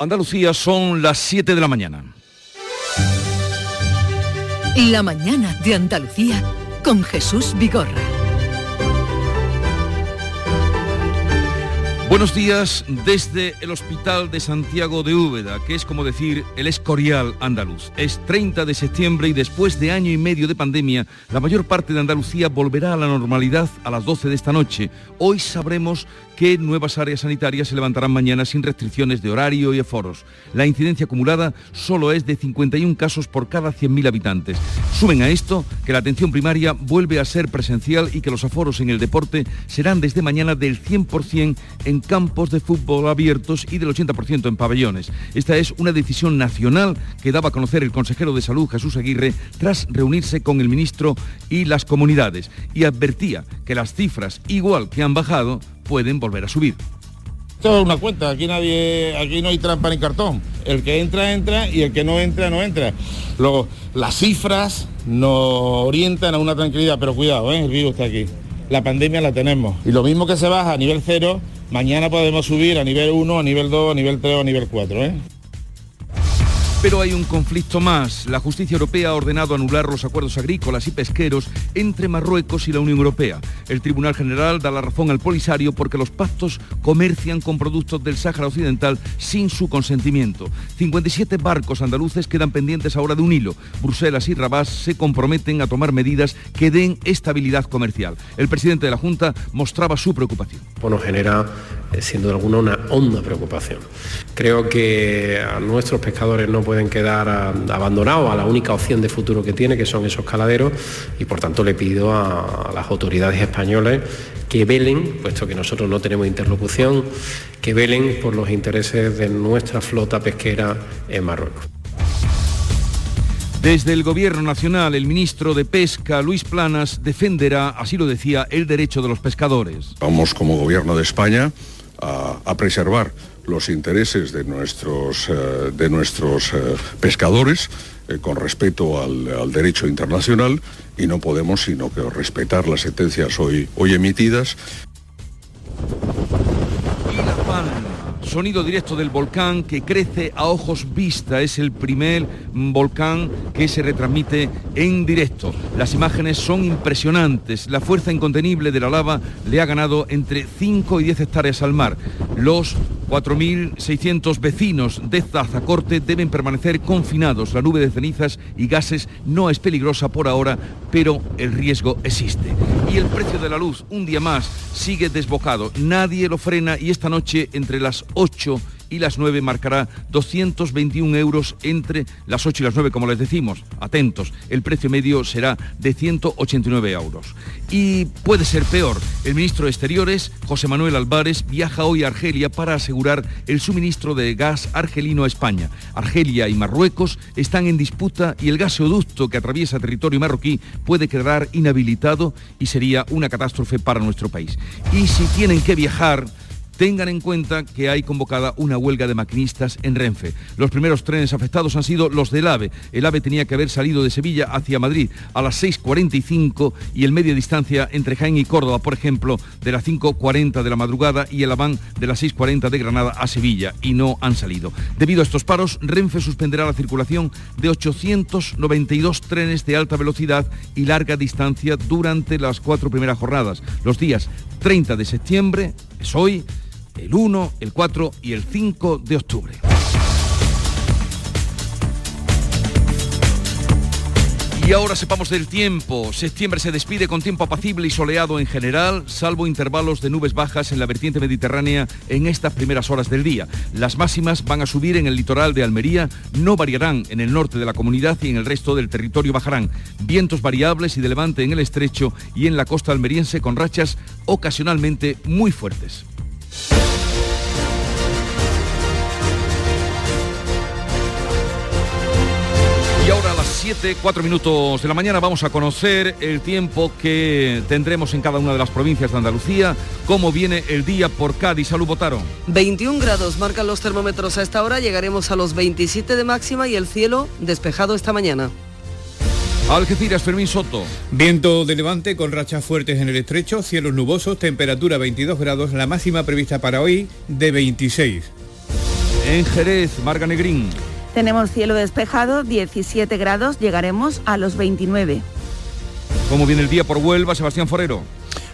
Andalucía son las 7 de la mañana. La mañana de Andalucía con Jesús Vigorra. Buenos días desde el Hospital de Santiago de Úbeda, que es como decir el Escorial andaluz. Es 30 de septiembre y después de año y medio de pandemia, la mayor parte de Andalucía volverá a la normalidad a las 12 de esta noche. Hoy sabremos que nuevas áreas sanitarias se levantarán mañana sin restricciones de horario y aforos. La incidencia acumulada solo es de 51 casos por cada 100.000 habitantes. Suben a esto que la atención primaria vuelve a ser presencial y que los aforos en el deporte serán desde mañana del 100% en campos de fútbol abiertos y del 80% en pabellones. Esta es una decisión nacional que daba a conocer el consejero de Salud Jesús Aguirre tras reunirse con el ministro y las comunidades y advertía que las cifras, igual que han bajado, pueden volver a subir. Esto es una cuenta, aquí nadie, aquí no hay trampa ni cartón. El que entra, entra y el que no entra, no entra. Luego, las cifras nos orientan a una tranquilidad, pero cuidado, ¿eh? el virus está aquí. La pandemia la tenemos. Y lo mismo que se baja a nivel cero, mañana podemos subir a nivel 1, a nivel 2, a nivel 3 o a nivel 4. ¿eh? Pero hay un conflicto más. La justicia europea ha ordenado anular los acuerdos agrícolas y pesqueros entre Marruecos y la Unión Europea. El Tribunal General da la razón al Polisario porque los pactos comercian con productos del Sáhara Occidental sin su consentimiento. 57 barcos andaluces quedan pendientes ahora de un hilo. Bruselas y Rabat se comprometen a tomar medidas que den estabilidad comercial. El presidente de la Junta mostraba su preocupación. Bueno, genera, eh, siendo de alguna, una honda preocupación. Creo que a nuestros pescadores no pueden pueden quedar ah, abandonados a la única opción de futuro que tiene, que son esos caladeros, y por tanto le pido a, las autoridades españolas que velen, puesto que nosotros no tenemos interlocución, que velen por los intereses de nuestra flota pesquera en Marruecos. Desde el Gobierno Nacional, el ministro de Pesca, Luis Planas, defenderá, así lo decía, el derecho de los pescadores. Vamos como Gobierno de España a, a preservar los intereses de nuestros, eh, de nuestros eh, pescadores eh, con respeto al, derecho internacional y no podemos sino que respetar las sentencias hoy, hoy emitidas. Sonido directo del volcán que crece a ojos vista. Es el primer volcán que se retransmite en directo. Las imágenes son impresionantes. La fuerza incontenible de la lava le ha ganado entre 5 y 10 hectáreas al mar. Los 4.600 vecinos de Zazacorte deben permanecer confinados. La nube de cenizas y gases no es peligrosa por ahora, pero el riesgo existe. Y el precio de la luz, un día más, sigue desbocado. Nadie lo frena y esta noche entre las 8 y las 9 marcará 221 euros entre las 8 y las 9, como les decimos. Atentos, el precio medio será de 189 euros. Y puede ser peor. El ministro de Exteriores, José Manuel Álvarez, viaja hoy a Argelia para asegurar el suministro de gas argelino a España. Argelia y Marruecos están en disputa y el gasoducto que atraviesa territorio marroquí puede quedar inhabilitado y sería una catástrofe para nuestro país. Y si tienen que viajar, tengan en cuenta que hay convocada una huelga de maquinistas en Renfe. Los primeros trenes afectados han sido los del AVE. El AVE tenía que haber salido de Sevilla hacia Madrid a las 6.45 y el media distancia entre Jaén y Córdoba, por ejemplo, de las 5.40 de la madrugada y el AVAN de las 6.40 de Granada a Sevilla y no han salido. Debido a estos paros, Renfe suspenderá la circulación de 892 trenes de alta velocidad y larga distancia durante las cuatro primeras jornadas, los días 30 de septiembre, es hoy, el 1, el 4 y el 5 de octubre. Y ahora sepamos del tiempo. Septiembre se despide con tiempo apacible y soleado en general, salvo intervalos de nubes bajas en la vertiente mediterránea en estas primeras horas del día. Las máximas van a subir en el litoral de Almería, no variarán en el norte de la comunidad y en el resto del territorio bajarán. Vientos variables y de levante en el estrecho y en la costa almeriense con rachas ocasionalmente muy fuertes. Y ahora a las 7, 4 minutos de la mañana vamos a conocer el tiempo que tendremos en cada una de las provincias de Andalucía, cómo viene el día por Cádiz. Salud, Botaro. 21 grados marcan los termómetros a esta hora, llegaremos a los 27 de máxima y el cielo despejado esta mañana. Algeciras, Fermín Soto. Viento de levante con rachas fuertes en el estrecho, cielos nubosos, temperatura 22 grados, la máxima prevista para hoy de 26. En Jerez, Marga Negrín. Tenemos cielo despejado, 17 grados, llegaremos a los 29. ¿Cómo viene el día por Huelva, Sebastián Forero?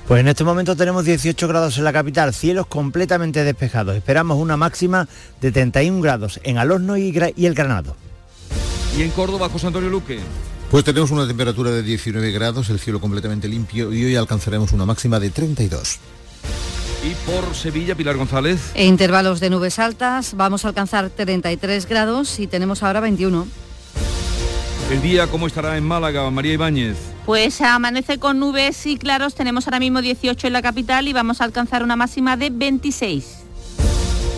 Pues en este momento tenemos 18 grados en la capital, cielos completamente despejados. Esperamos una máxima de 31 grados en Alorno y, y el Granado. ¿Y en Córdoba, José Antonio Luque? Pues tenemos una temperatura de 19 grados, el cielo completamente limpio y hoy alcanzaremos una máxima de 32. Y por Sevilla, Pilar González. E intervalos de nubes altas, vamos a alcanzar 33 grados y tenemos ahora 21. El día, ¿cómo estará en Málaga, María Ibáñez? Pues amanece con nubes y claros, tenemos ahora mismo 18 en la capital y vamos a alcanzar una máxima de 26.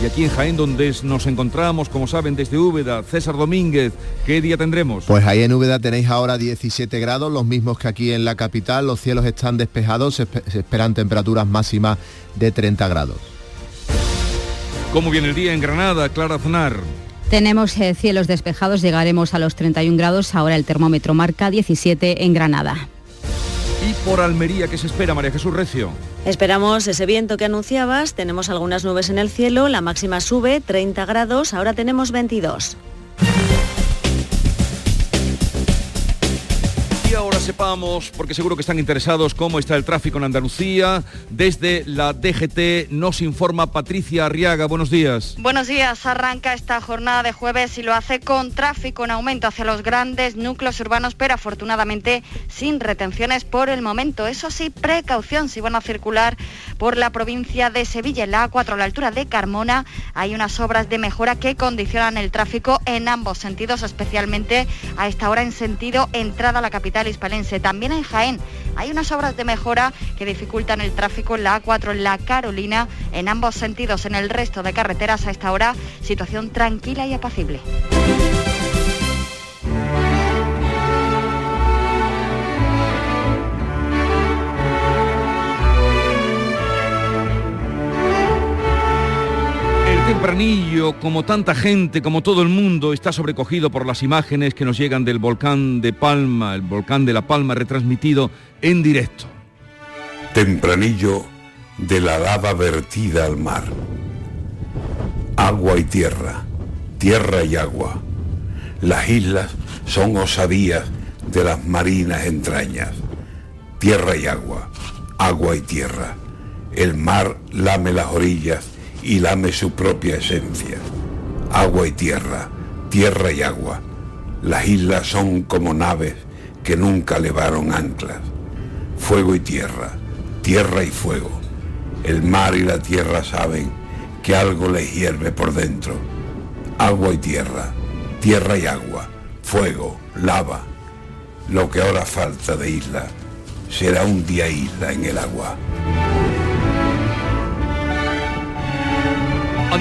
Y aquí en Jaén, donde nos encontramos, como saben, desde Úbeda, César Domínguez, ¿qué día tendremos? Pues ahí en Úbeda tenéis ahora 17 grados, los mismos que aquí en la capital, los cielos están despejados, se, esperan temperaturas máximas de 30 grados. ¿Cómo viene el día en Granada, Clara Aznar? Tenemos eh, cielos despejados, llegaremos a los 31 grados, ahora el termómetro marca 17 en Granada. ¿Y por Almería qué se espera, María Jesús Recio? Esperamos ese viento que anunciabas, tenemos algunas nubes en el cielo, la máxima sube 30 grados, ahora tenemos 22. Sepamos, porque seguro que están interesados, cómo está el tráfico en Andalucía. Desde la DGT nos informa Patricia Arriaga. Buenos días. Buenos días. Arranca esta jornada de jueves y lo hace con tráfico en aumento hacia los grandes núcleos urbanos, pero afortunadamente sin retenciones por el momento. Eso sí, precaución si van a circular por la provincia de Sevilla. En la A4 a la altura de Carmona hay unas obras de mejora que condicionan el tráfico en ambos sentidos, especialmente a esta hora en sentido entrada a la capital También en Jaén hay unas obras de mejora que dificultan el tráfico en la A4 en la Carolina en ambos sentidos. En el resto de carreteras a esta hora situación tranquila y apacible. Tempranillo, como tanta gente, como todo el mundo, está sobrecogido por las imágenes que nos llegan del volcán de Palma, el volcán de La Palma retransmitido en directo. Tempranillo de la lava vertida al mar. Agua y tierra, tierra y agua. Las islas son osadías de las marinas entrañas. Tierra y agua, agua y tierra. El mar lame las orillas y lame su propia esencia. Agua y tierra, tierra y agua. Las islas son como naves que nunca levaron anclas. Fuego y tierra, tierra y fuego. El mar y la tierra saben que algo les hierve por dentro. Agua y tierra, tierra y agua, fuego, lava. Lo que ahora falta de isla será un día isla en el agua.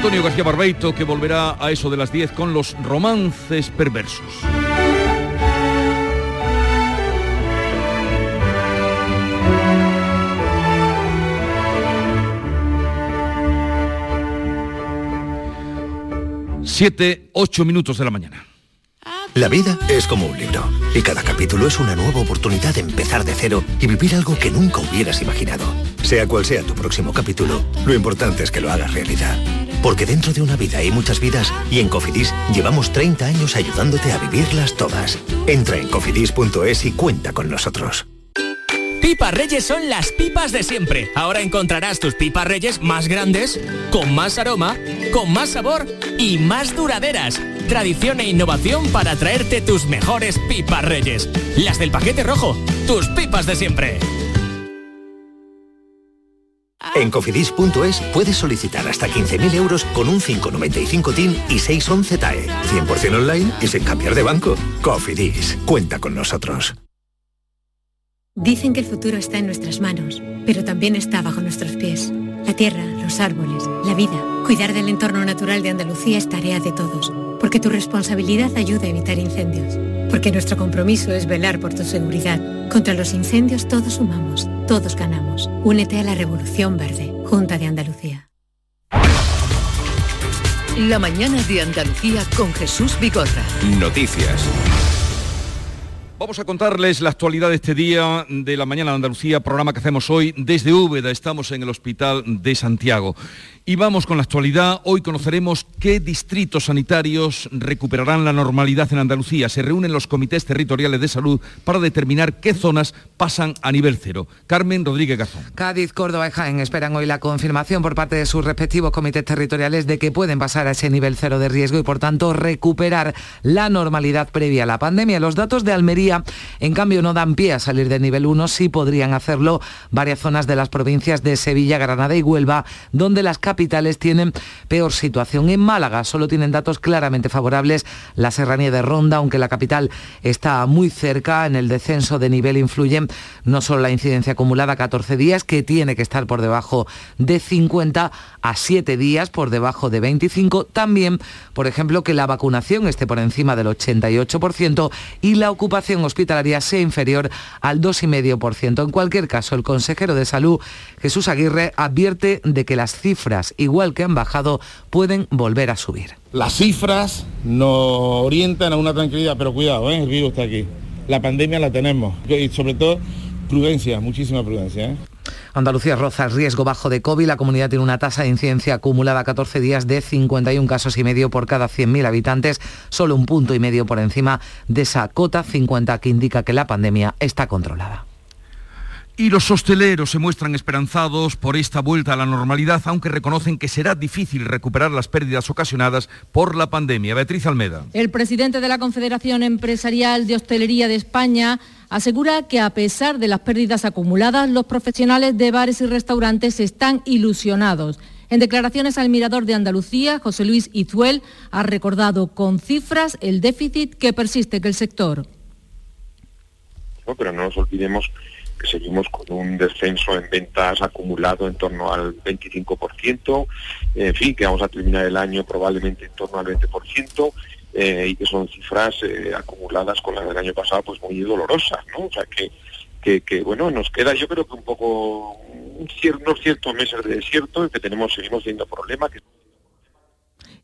Antonio García Barbeito, que volverá a eso de las 10 con los romances perversos. Siete, ocho minutos de la mañana. La vida es como un libro y cada capítulo es una nueva oportunidad de empezar de cero y vivir algo que nunca hubieras imaginado. Sea cual sea tu próximo capítulo, lo importante es que lo hagas realidad. Porque dentro de una vida hay muchas vidas y en Cofidis llevamos 30 años ayudándote a vivirlas todas. Entra en cofidis.es y cuenta con nosotros. Pipas Reyes son las pipas de siempre. Ahora encontrarás tus pipas Reyes más grandes, con más aroma, con más sabor y más duraderas. Tradición e innovación para traerte tus mejores pipas Reyes. Las del paquete rojo, tus pipas de siempre. En cofidis.es puedes solicitar hasta 15.000 euros con un 595 TIN y 611 TAE. 100% online y sin cambiar de banco. Cofidis, cuenta con nosotros. Dicen que el futuro está en nuestras manos, pero también está bajo nuestros pies. La tierra, los árboles, la vida. Cuidar del entorno natural de Andalucía es tarea de todos, porque tu responsabilidad ayuda a evitar incendios, porque nuestro compromiso es velar por tu seguridad. Contra los incendios todos sumamos, todos ganamos. Únete a la Revolución Verde, Junta de Andalucía. La mañana de Andalucía con Jesús Bigorra. Noticias. Vamos a contarles la actualidad de este día de la mañana de Andalucía, programa que hacemos hoy desde Úbeda. Estamos en el Hospital de Santiago. Y vamos con la actualidad. Hoy conoceremos qué distritos sanitarios recuperarán la normalidad en Andalucía. Se reúnen los comités territoriales de salud para determinar qué zonas pasan a nivel cero. Carmen Rodríguez Gazón. Cádiz, Córdoba y Jaén esperan hoy la confirmación por parte de sus respectivos comités territoriales de que pueden pasar a ese nivel cero de riesgo y por tanto recuperar la normalidad previa a la pandemia. Los datos de Almería, en cambio, no dan pie a salir de nivel 1, sí podrían hacerlo varias zonas de las provincias de Sevilla, Granada y Huelva, donde las capitales tienen peor situación. En Málaga solo tienen datos claramente favorables la serranía de Ronda, aunque la capital está muy cerca. En el descenso de nivel influyen no solo la incidencia acumulada 14 días, que tiene que estar por debajo de 50 a 7 días por debajo de 25, también, por ejemplo, que la vacunación esté por encima del 88% y la ocupación hospitalaria sea inferior al 2,5%. En cualquier caso, el consejero de Salud, Jesús Aguirre, advierte de que las cifras igual que han bajado, pueden volver a subir. Las cifras nos orientan a una tranquilidad, pero cuidado, ¿eh? el virus está aquí. La pandemia la tenemos y sobre todo prudencia, muchísima prudencia. ¿eh? Andalucía roza el riesgo bajo de COVID. La comunidad tiene una tasa de incidencia acumulada a 14 días de 51 casos y medio por cada 100.000 habitantes, solo un punto y medio por encima de esa cota 50 que indica que la pandemia está controlada. Y los hosteleros se muestran esperanzados por esta vuelta a la normalidad, aunque reconocen que será difícil recuperar las pérdidas ocasionadas por la pandemia. Beatriz Almeda. El presidente de la Confederación Empresarial de Hostelería de España asegura que a pesar de las pérdidas acumuladas, los profesionales de bares y restaurantes están ilusionados. En declaraciones al Mirador de Andalucía, José Luis Izuel ha recordado con cifras el déficit que persiste que el sector. No, pero no nos olvidemos que seguimos con un descenso en ventas acumulado en torno al 25%, en fin, que vamos a terminar el año probablemente en torno al 20%, eh, y que son cifras eh, acumuladas con las del año pasado pues muy dolorosas, ¿no? O sea que, que, que bueno, nos queda yo creo que un poco unos ciertos meses de desierto, que tenemos, seguimos teniendo problemas,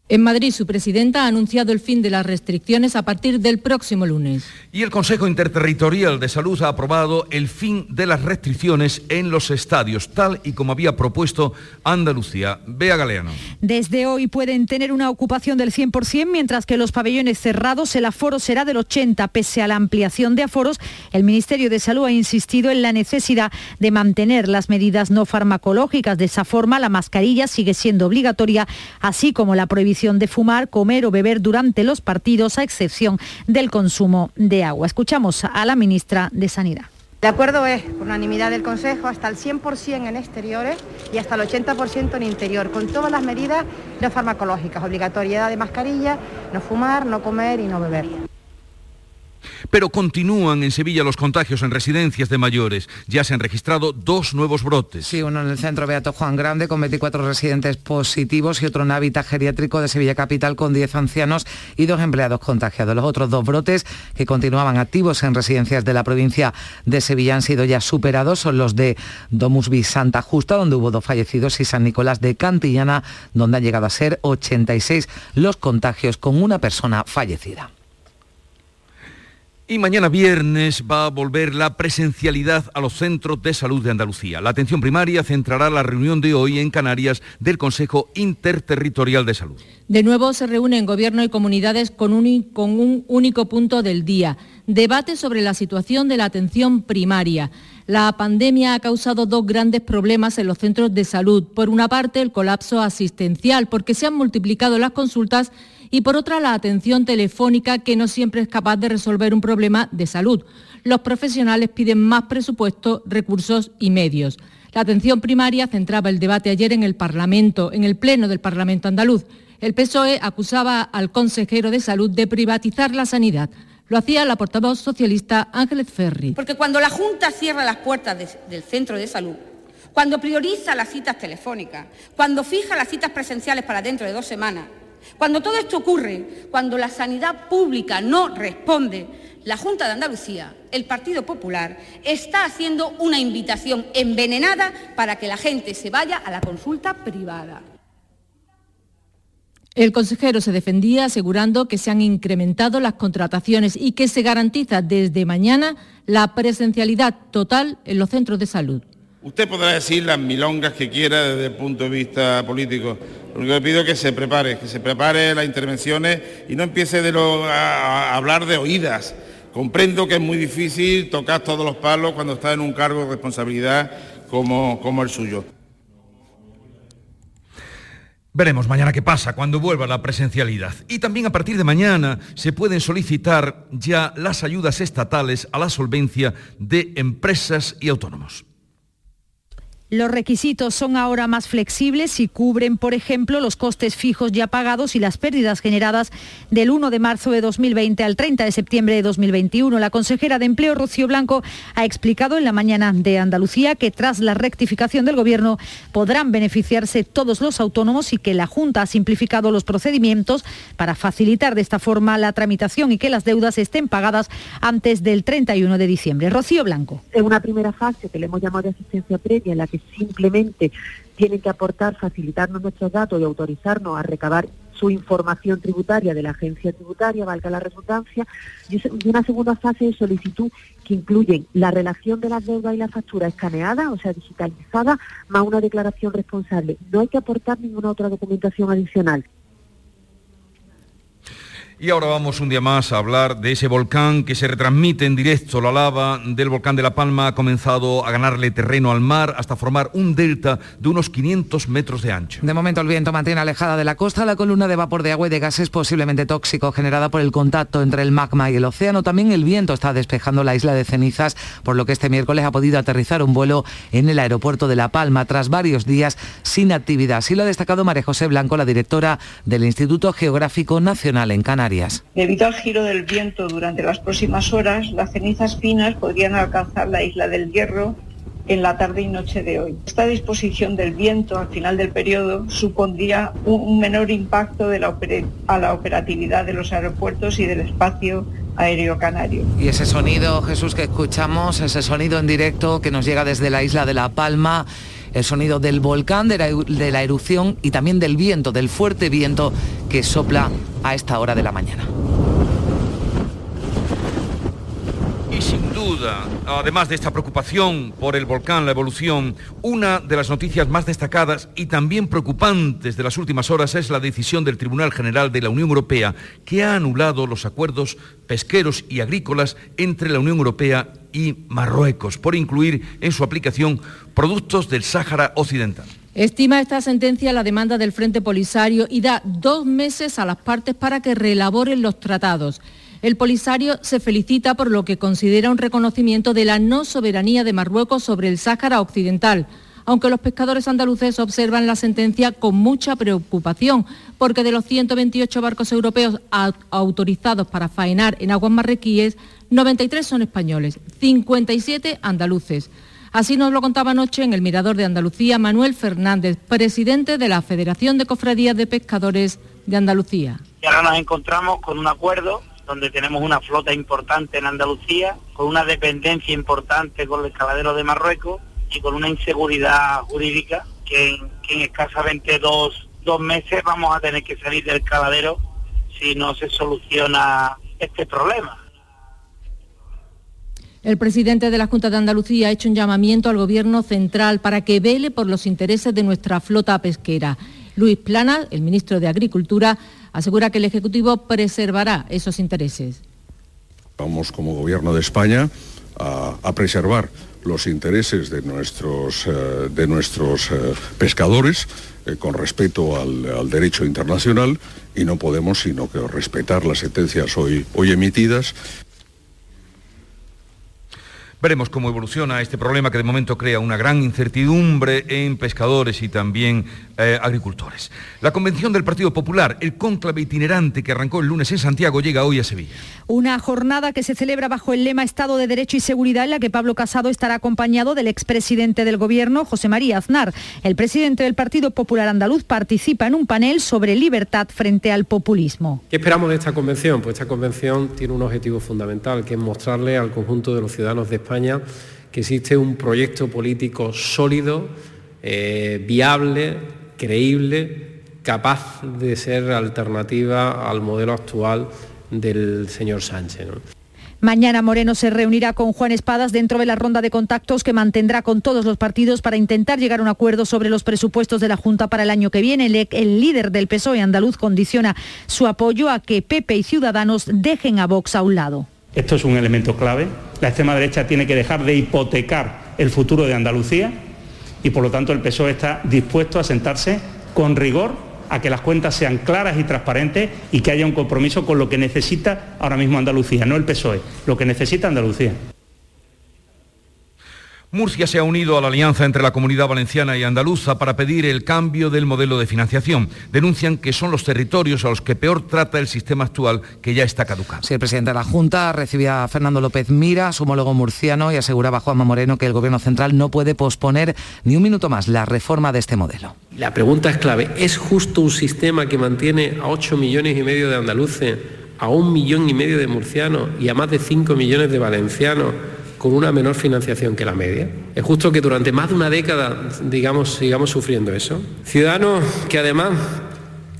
en Madrid, su presidenta ha anunciado el fin de las restricciones a partir del próximo lunes. Y el Consejo Interterritorial de Salud ha aprobado el fin de las restricciones en los estadios, tal y como había propuesto Andalucía. Bea Galeano. Desde hoy pueden tener una ocupación del 100%, mientras que los pabellones cerrados el aforo será del 80%. Pese a la ampliación de aforos, el Ministerio de Salud ha insistido en la necesidad de mantener las medidas no farmacológicas. De esa forma, la mascarilla sigue siendo obligatoria, así como la prohibición de fumar, comer o beber durante los partidos, a excepción del consumo de agua. Escuchamos a la ministra de Sanidad. El acuerdo es, por unanimidad del Consejo, hasta el 100% en exteriores y hasta el 80% en interior, con todas las medidas no farmacológicas, obligatoriedad de mascarilla, no fumar, no comer y no beber. Pero continúan en Sevilla los contagios en residencias de mayores. Ya se han registrado dos nuevos brotes. Sí, uno en el centro Beato Juan Grande con 24 residentes positivos y otro en hábitat geriátrico de Sevilla Capital con 10 ancianos y dos empleados contagiados. Los otros dos brotes que continuaban activos en residencias de la provincia de Sevilla han sido ya superados. Son los de Domusby Santa Justa, donde hubo dos fallecidos, y San Nicolás de Cantillana, donde han llegado a ser 86 los contagios con una persona fallecida. Y mañana viernes va a volver la presencialidad a los centros de salud de Andalucía. La atención primaria centrará la reunión de hoy en Canarias del Consejo Interterritorial de Salud. De nuevo se reúnen gobierno y comunidades con un, con un único punto del día. Debate sobre la situación de la atención primaria. La pandemia ha causado dos grandes problemas en los centros de salud. Por una parte, el colapso asistencial, porque se han multiplicado las consultas y por otra la atención telefónica que no siempre es capaz de resolver un problema de salud. Los profesionales piden más presupuesto, recursos y medios. La atención primaria centraba el debate ayer en el Parlamento, en el Pleno del Parlamento andaluz. El PSOE acusaba al consejero de salud de privatizar la sanidad. Lo hacía la portavoz socialista Ángeles Ferri. Porque cuando la Junta cierra las puertas del centro de salud, cuando prioriza las citas telefónicas, cuando fija las citas presenciales para dentro de dos semanas, cuando todo esto ocurre, cuando la sanidad pública no responde, la Junta de Andalucía, el Partido Popular, está haciendo una invitación envenenada para que la gente se vaya a la consulta privada. El consejero se defendía asegurando que se han incrementado las contrataciones y que se garantiza desde mañana la presencialidad total en los centros de salud. Usted podrá decir las milongas que quiera desde el punto de vista político. Lo único que pido es que se prepare, que se prepare las intervenciones y no empiece de lo, a, hablar de oídas. Comprendo que es muy difícil tocar todos los palos cuando está en un cargo de responsabilidad como el suyo. Veremos mañana qué pasa cuando vuelva la presencialidad. Y también a partir de mañana se pueden solicitar ya las ayudas estatales a la solvencia de empresas y autónomos. Los requisitos son ahora más flexibles y cubren, por ejemplo, los costes fijos ya pagados y las pérdidas generadas del 1 de marzo de 2020 al 30 de septiembre de 2021. La consejera de Empleo, Rocío Blanco, ha explicado en la mañana de Andalucía que tras la rectificación del Gobierno podrán beneficiarse todos los autónomos y que la Junta ha simplificado los procedimientos para facilitar de esta forma la tramitación y que las deudas estén pagadas antes del 31 de diciembre. Rocío Blanco. En una primera fase que le hemos llamado asistencia previa, en la que simplemente tienen que aportar, facilitarnos nuestros datos y autorizarnos a recabar su información tributaria de la agencia tributaria, valga la redundancia, y una segunda fase de solicitud que incluyen la relación de las deudas y la factura escaneada, o sea, digitalizada, más una declaración responsable. No hay que aportar ninguna otra documentación adicional. Y ahora vamos un día más a hablar de ese volcán que se retransmite en directo. La lava del volcán de La Palma ha comenzado a ganarle terreno al mar hasta formar un delta de unos 500 metros de ancho. De momento el viento mantiene alejada de la costa la columna de vapor de agua y de gases posiblemente tóxico generada por el contacto entre el magma y el océano. También el viento está despejando la isla de cenizas, por lo que este miércoles ha podido aterrizar un vuelo en el aeropuerto de La Palma tras varios días sin actividad. Así lo ha destacado María José Blanco, la directora del Instituto Geográfico Nacional en Canarias. Debido al giro del viento durante las próximas horas, las cenizas finas podrían alcanzar la isla del Hierro en la tarde y noche de hoy. Esta disposición del viento al final del periodo supondría un, menor impacto de la a la operatividad de los aeropuertos y del espacio aéreo canario. Y ese sonido, Jesús, que escuchamos, ese sonido en directo que nos llega desde la isla de La Palma, el sonido del volcán, de la, erupción y también del viento, del fuerte viento que sopla a esta hora de la mañana. Y sin duda, además de esta preocupación por el volcán, la evolución, una de las noticias más destacadas y también preocupantes de las últimas horas es la decisión del Tribunal General de la Unión Europea que ha anulado los acuerdos pesqueros y agrícolas entre la Unión Europea y Marruecos por incluir en su aplicación productos del Sáhara Occidental. Estima esta sentencia la demanda del Frente Polisario y da dos meses a las partes para que reelaboren los tratados. El Polisario se felicita por lo que considera un reconocimiento de la no soberanía de Marruecos sobre el Sáhara Occidental, aunque los pescadores andaluces observan la sentencia con mucha preocupación, porque de los 128 barcos europeos autorizados para faenar en aguas marroquíes, 93 son españoles, 57 andaluces. Así nos lo contaba anoche en el Mirador de Andalucía Manuel Fernández, presidente de la Federación de Cofradías de Pescadores de Andalucía. Y ahora nos encontramos con un acuerdo donde tenemos una flota importante en Andalucía, con una dependencia importante con el escaladero de Marruecos y con una inseguridad jurídica que en, escasamente dos, dos meses vamos a tener que salir del caladero si no se soluciona este problema. El presidente de la Junta de Andalucía ha hecho un llamamiento al Gobierno central para que vele por los intereses de nuestra flota pesquera. Luis Plana, el ministro de Agricultura, asegura que el Ejecutivo preservará esos intereses. Vamos como Gobierno de España a, preservar los intereses de nuestros, eh, de nuestros eh, pescadores eh, con respeto al, derecho internacional y no podemos sino que respetar las sentencias hoy, hoy emitidas Veremos cómo evoluciona este problema que de momento crea una gran incertidumbre en pescadores y también eh, agricultores. La convención del Partido Popular, el cónclave itinerante que arrancó el lunes en Santiago, llega hoy a Sevilla. Una jornada que se celebra bajo el lema Estado de Derecho y Seguridad en la que Pablo Casado estará acompañado del expresidente del Gobierno, José María Aznar. El presidente del Partido Popular Andaluz participa en un panel sobre libertad frente al populismo. ¿Qué esperamos de esta convención? Pues esta convención tiene un objetivo fundamental, que es mostrarle al conjunto de los ciudadanos de España que existe un proyecto político sólido, eh, viable, creíble, capaz de ser alternativa al modelo actual del señor Sánchez. Mañana Moreno se reunirá con Juan Espadas dentro de la ronda de contactos que mantendrá con todos los partidos para intentar llegar a un acuerdo sobre los presupuestos de la Junta para el año que viene. El, el líder del PSOE andaluz condiciona su apoyo a que Pepe y Ciudadanos dejen a Vox a un lado. Esto es un elemento clave. La extrema derecha tiene que dejar de hipotecar el futuro de Andalucía y por lo tanto el PSOE está dispuesto a sentarse con rigor a que las cuentas sean claras y transparentes y que haya un compromiso con lo que necesita ahora mismo Andalucía, no el PSOE, lo que necesita Andalucía. Murcia se ha unido a la alianza entre la comunidad valenciana y andaluza para pedir el cambio del modelo de financiación. Denuncian que son los territorios a los que peor trata el sistema actual, que ya está caducado. Sí, el presidente de la Junta recibía a Fernando López Mira, su homólogo murciano, y aseguraba a Juanma Moreno que el Gobierno central no puede posponer ni un minuto más la reforma de este modelo. La pregunta es clave, ¿es justo un sistema que mantiene a 8 millones y medio de andaluces, a un millón y medio de murcianos y a más de 5 millones de valencianos? Con una menor financiación que la media. Es justo que durante más de una década, digamos, sigamos sufriendo eso. Ciudadanos que además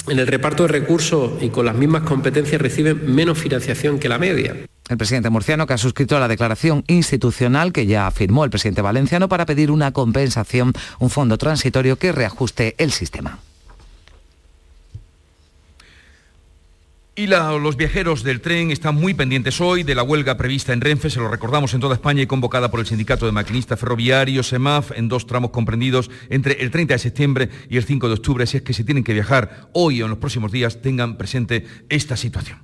en el reparto de recursos y con las mismas competencias reciben menos financiación que la media. El presidente murciano que ha suscrito la declaración institucional que ya firmó el presidente valenciano para pedir una compensación, un fondo transitorio que reajuste el sistema. Y los viajeros del tren están muy pendientes hoy de la huelga prevista en Renfe, se lo recordamos en toda España y convocada por el Sindicato de Maquinistas Ferroviarios, SEMAF, en dos tramos comprendidos entre el 30 de septiembre y el 5 de octubre, si es que si tienen que viajar hoy o en los próximos días tengan presente esta situación.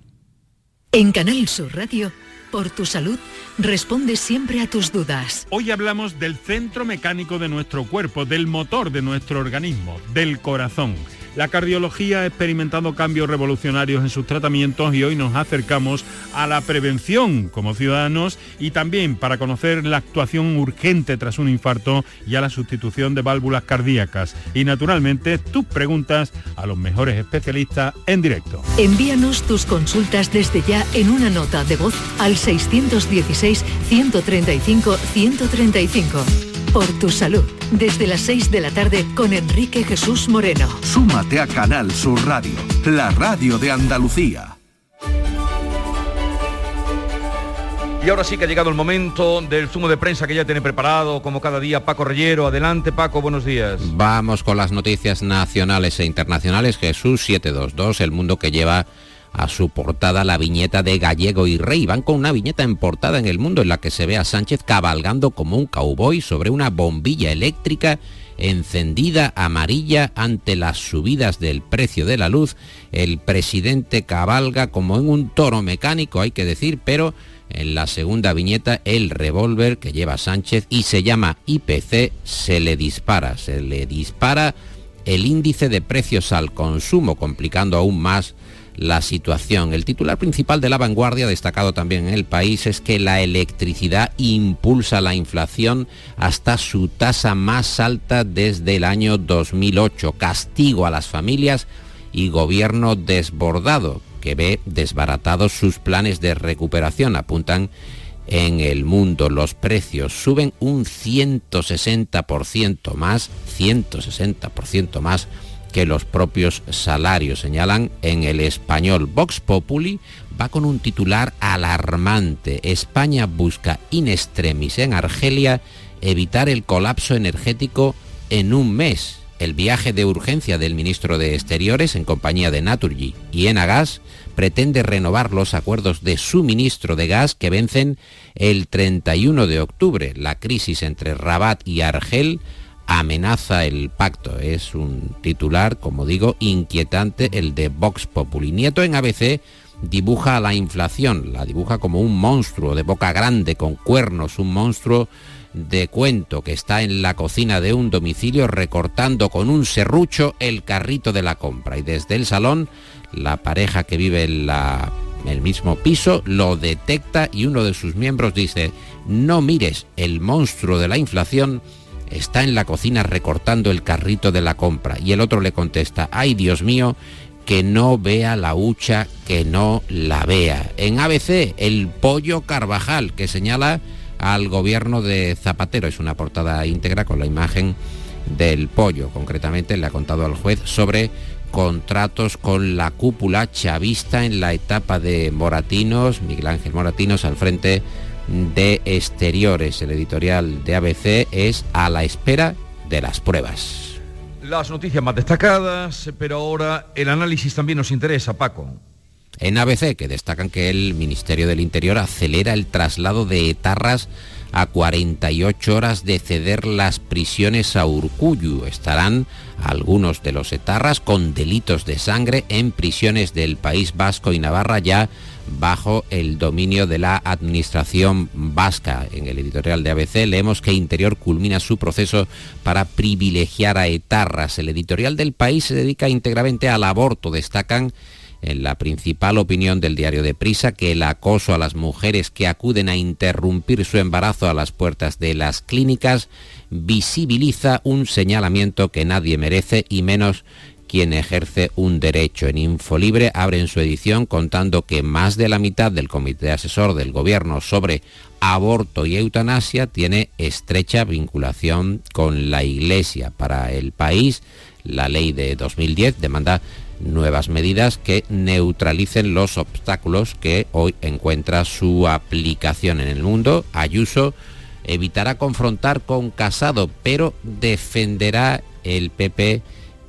En Canal Sur Radio, por tu salud, responde siempre a tus dudas. Hoy hablamos del centro mecánico de nuestro cuerpo, del motor de nuestro organismo, del corazón. La cardiología ha experimentado cambios revolucionarios en sus tratamientos y hoy nos acercamos a la prevención como ciudadanos y también para conocer la actuación urgente tras un infarto y a la sustitución de válvulas cardíacas. Y naturalmente tus preguntas a los mejores especialistas en directo. Envíanos tus consultas desde ya en una nota de voz al 616 135 135 por tu salud. Desde las 6 de la tarde con Enrique Jesús Moreno. Súmate a Canal Sur Radio, la radio de Andalucía. Y ahora sí que ha llegado el momento del zumo de prensa que ya tiene preparado, como cada día, Paco Rellero. Adelante, Paco, buenos días. Vamos con las noticias nacionales e internacionales. Jesús 722, el mundo que lleva a su portada la viñeta de Gallego y Rey. Van con una viñeta en portada en el mundo en la que se ve a Sánchez cabalgando como un cowboy sobre una bombilla eléctrica encendida amarilla ante las subidas del precio de la luz. El presidente cabalga como en un toro mecánico, hay que decir, pero en la segunda viñeta el revólver que lleva Sánchez y se llama IPC se le dispara, se le dispara el índice de precios al consumo, complicando aún más la situación. El titular principal de la vanguardia, destacado también en el país, es que la electricidad impulsa la inflación hasta su tasa más alta desde el año 2008. Castigo a las familias y gobierno desbordado, que ve desbaratados sus planes de recuperación, apuntan en el mundo. Los precios suben un 160% más, 160% más que los propios salarios, señalan en el español. Vox Populi va con un titular alarmante. España busca in extremis en Argelia evitar el colapso energético en un mes. El viaje de urgencia del ministro de Exteriores en compañía de Naturgy y Enagas pretende renovar los acuerdos de suministro de gas que vencen el 31 de octubre. La crisis entre Rabat y Argel amenaza el pacto. Es un titular, como digo, inquietante el de Vox Populi. Nieto en ABC dibuja la inflación, la dibuja como un monstruo de boca grande con cuernos, un monstruo de cuento que está en la cocina de un domicilio recortando con un serrucho el carrito de la compra y desde el salón la pareja que vive en la, el mismo piso lo detecta y uno de sus miembros dice no mires el monstruo de la inflación está en la cocina recortando el carrito de la compra. Y el otro le contesta, ay Dios mío, que no vea la hucha, que no la vea. En ABC, el pollo Carvajal, que señala al gobierno de Zapatero. Es una portada íntegra con la imagen del pollo. Concretamente le ha contado al juez sobre contratos con la cúpula chavista en la etapa de Moratinos, Miguel Ángel Moratinos al frente de exteriores. El editorial de ABC es a la espera de las pruebas. Las noticias más destacadas, pero ahora el análisis también nos interesa, Paco. En ABC, que destacan que el Ministerio del Interior acelera el traslado de etarras a 48 horas de ceder las prisiones a Urcuyu. Estarán algunos de los etarras con delitos de sangre en prisiones del País Vasco y Navarra ya bajo el dominio de la administración vasca. En el editorial de ABC leemos que Interior culmina su proceso para privilegiar a etarras. El editorial del país se dedica íntegramente al aborto. Destacan en la principal opinión del diario de Prisa que el acoso a las mujeres que acuden a interrumpir su embarazo a las puertas de las clínicas visibiliza un señalamiento que nadie merece y menos quien ejerce un derecho. En Infolibre en su edición contando que más de la mitad del comité asesor del gobierno sobre aborto y eutanasia tiene estrecha vinculación con la Iglesia. Para el país, la ley de 2010 demanda nuevas medidas que neutralicen los obstáculos que hoy encuentra su aplicación en el mundo. Ayuso evitará confrontar con Casado, pero defenderá el PP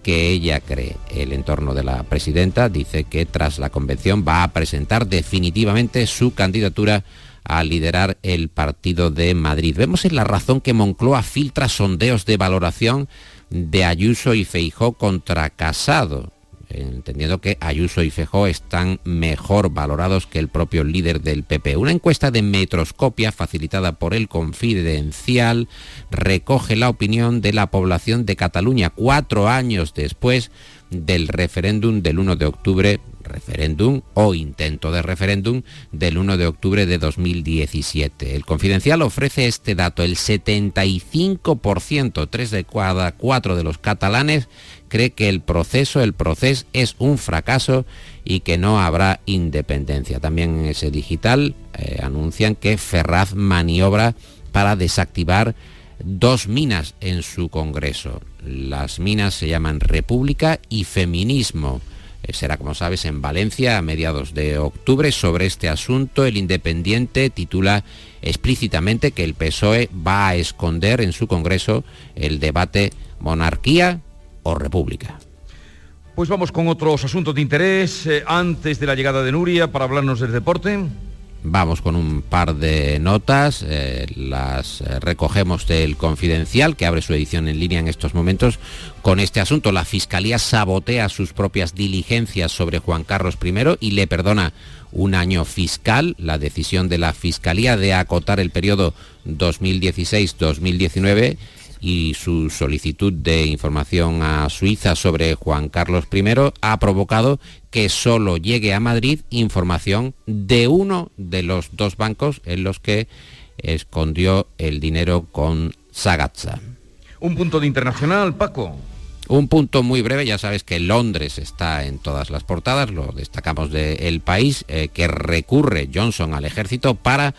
que ella cree. El entorno de la presidenta dice que tras la convención va a presentar definitivamente su candidatura a liderar el partido de Madrid. Vemos en la razón que Moncloa filtra sondeos de valoración de Ayuso y Feijó contra Casado entendiendo que Ayuso y Fejó están mejor valorados que el propio líder del PP. Una encuesta de Metroscopia facilitada por el Confidencial recoge la opinión de la población de Cataluña cuatro años después del referéndum del 1 de octubre referéndum o intento de referéndum del 1 de octubre de 2017. El Confidencial ofrece este dato, el 75%, tres de cada cuatro de los catalanes cree que el proceso, el proceso es un fracaso y que no habrá independencia. También en ese digital eh, anuncian que Ferraz maniobra para desactivar dos minas en su Congreso. Las minas se llaman República y Feminismo. Eh, será, como sabes, en Valencia a mediados de octubre. Sobre este asunto, el Independiente titula explícitamente que el PSOE va a esconder en su Congreso el debate monarquía o república. Pues vamos con otros asuntos de interés eh, antes de la llegada de Nuria para hablarnos del deporte. Vamos con un par de notas, eh, las eh, recogemos del Confidencial, que abre su edición en línea en estos momentos. Con este asunto, la Fiscalía sabotea sus propias diligencias sobre Juan Carlos I y le perdona un año fiscal. La decisión de la Fiscalía de acotar el periodo 2016-2019 y su solicitud de información a Suiza sobre Juan Carlos I ha provocado que solo llegue a Madrid información de uno de los dos bancos en los que escondió el dinero con Sagatza. Un punto de internacional, Paco. Un punto muy breve, ya sabes que Londres está en todas las portadas, lo destacamos del país, eh, que recurre Johnson al ejército para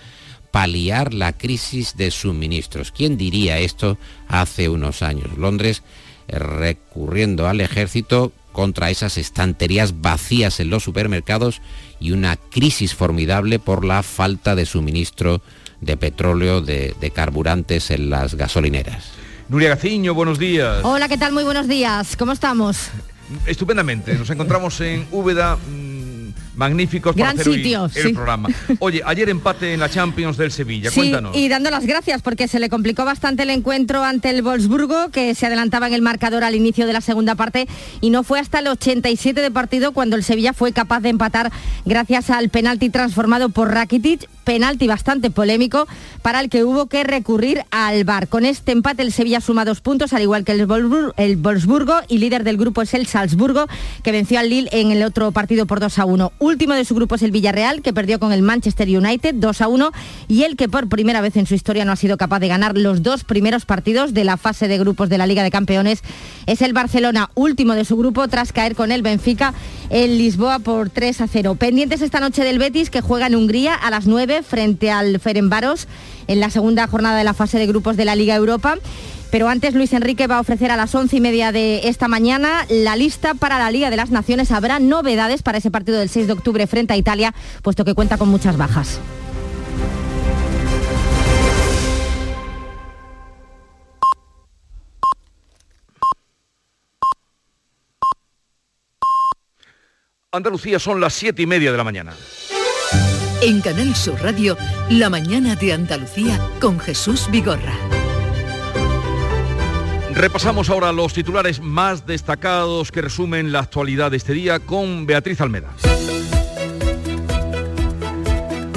paliar la crisis de suministros. ¿Quién diría esto hace unos años? Londres eh, recurriendo al ejército contra esas estanterías vacías en los supermercados y una crisis formidable por la falta de suministro de petróleo, de, carburantes en las gasolineras. Nuria Gaciño, buenos días. Hola, ¿qué tal? Muy buenos días. ¿Cómo estamos? Estupendamente. Nos encontramos en Úbeda magníficos Gran para sitio, el programa. Oye, ayer empate en la Champions del Sevilla, cuéntanos. Y dando las gracias porque se le complicó bastante el encuentro ante el Wolfsburgo, que se adelantaba en el marcador al inicio de la segunda parte y no fue hasta el 87 de partido cuando el Sevilla fue capaz de empatar gracias al penalti transformado por Rakitic, penalti bastante polémico para el que hubo que recurrir al VAR. Con este empate el Sevilla suma dos puntos, al igual que el, Wolfsburgo, y líder del grupo es el Salzburgo, que venció al Lille en el otro partido por 2 a 1. Último de su grupo es el Villarreal, que perdió con el Manchester United 2 a 1 y el que por primera vez en su historia no ha sido capaz de ganar los dos primeros partidos de la fase de grupos de la Liga de Campeones es el Barcelona, último de su grupo tras caer con el Benfica en Lisboa por 3 a 0. Pendientes esta noche del Betis que juega en Hungría a las 9 frente al Ferenbaros en la segunda jornada de la fase de grupos de la Liga Europa. Pero antes Luis Enrique va a ofrecer a las once y media de esta mañana la lista para la Liga de las Naciones. Habrá novedades para ese partido del 6 de octubre frente a Italia, puesto que cuenta con muchas bajas. Andalucía son las siete y media de la mañana. En Canal Sur Radio, La mañana de Andalucía con Jesús Vigorra. Repasamos ahora los titulares más destacados que resumen la actualidad de este día con Beatriz Almeda.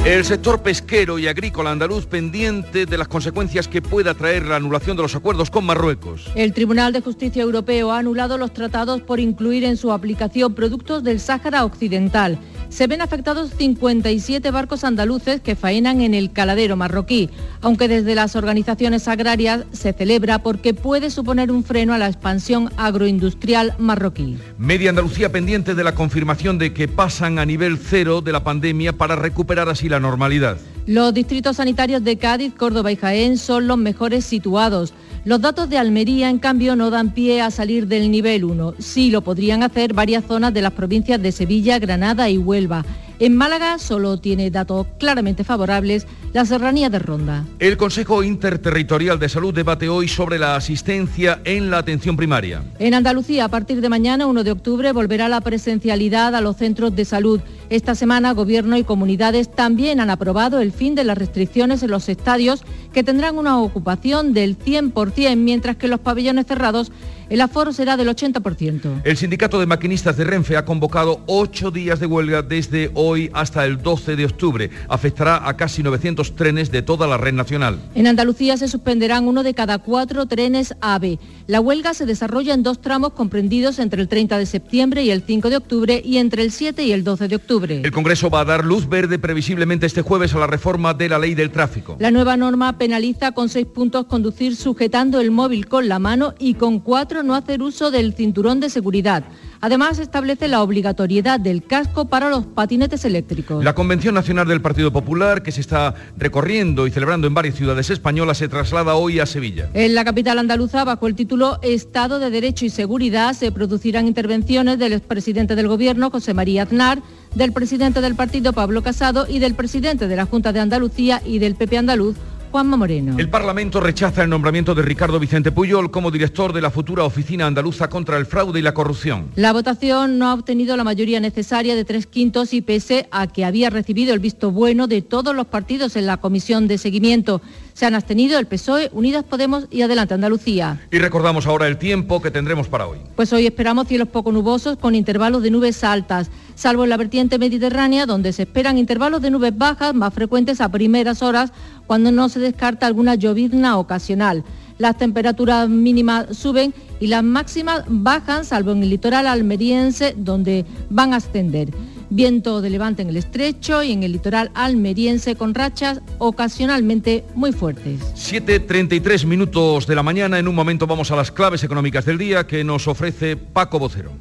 El sector pesquero y agrícola andaluz pendiente de las consecuencias que pueda traer la anulación de los acuerdos con Marruecos. El Tribunal de Justicia Europeo ha anulado los tratados por incluir en su aplicación productos del Sáhara Occidental se ven afectados 57 barcos andaluces que faenan en el caladero marroquí, aunque desde las organizaciones agrarias se celebra porque puede suponer un freno a la expansión agroindustrial marroquí. Media Andalucía pendiente de la confirmación de que pasan a nivel cero de la pandemia para recuperar así la normalidad. Los distritos sanitarios de Cádiz, Córdoba y Jaén son los mejores situados. Los datos de Almería, en cambio, no dan pie a salir del nivel 1. Sí lo podrían hacer varias zonas de las provincias de Sevilla, Granada y Huelva. En Málaga solo tiene datos claramente favorables la serranía de Ronda. El Consejo Interterritorial de Salud debate hoy sobre la asistencia en la atención primaria. En Andalucía, a partir de mañana, 1 de octubre, volverá la presencialidad a los centros de salud. Esta semana, Gobierno y comunidades también han aprobado el fin de las restricciones en los estadios que tendrán una ocupación del 100%, mientras que los pabellones cerrados el aforo será del 80%. El sindicato de maquinistas de Renfe ha convocado ocho días de huelga desde hoy hasta el 12 de octubre. Afectará a casi 900 trenes de toda la red nacional. En Andalucía se suspenderán uno de cada cuatro trenes AVE. La huelga se desarrolla en dos tramos comprendidos entre el 30 de septiembre y el 5 de octubre y entre el 7 y el 12 de octubre. El Congreso va a dar luz verde previsiblemente este jueves a la reforma de la ley del tráfico. La nueva norma penaliza con seis puntos conducir sujetando el móvil con la mano y con cuatro no hacer uso del cinturón de seguridad. Además, establece la obligatoriedad del casco para los patinetes eléctricos. La Convención Nacional del Partido Popular, que se está recorriendo y celebrando en varias ciudades españolas, se traslada hoy a Sevilla. En la capital andaluza, bajo el título Estado de Derecho y Seguridad, se producirán intervenciones del expresidente del Gobierno, José María Aznar, del presidente del partido, Pablo Casado, y del presidente de la Junta de Andalucía y del PP andaluz, Juanma Moreno. El Parlamento rechaza el nombramiento de Ricardo Vicente Puyol como director de la futura Oficina Andaluza contra el Fraude y la Corrupción. La votación no ha obtenido la mayoría necesaria de tres quintos y pese a que había recibido el visto bueno de todos los partidos en la comisión de seguimiento. Se han abstenido el PSOE, Unidas Podemos y Adelante Andalucía. Y recordamos ahora el tiempo que tendremos para hoy. Pues hoy esperamos cielos poco nubosos con intervalos de nubes altas, salvo en la vertiente mediterránea donde se esperan intervalos de nubes bajas más frecuentes a primeras horas cuando no se descarta alguna llovizna ocasional. Las temperaturas mínimas suben y las máximas bajan, salvo en el litoral almeriense, donde van a ascender. Viento de levante en el estrecho y en el litoral almeriense con rachas ocasionalmente muy fuertes. 7.33 minutos de la mañana. En un momento vamos a las claves económicas del día que nos ofrece Paco Vocero.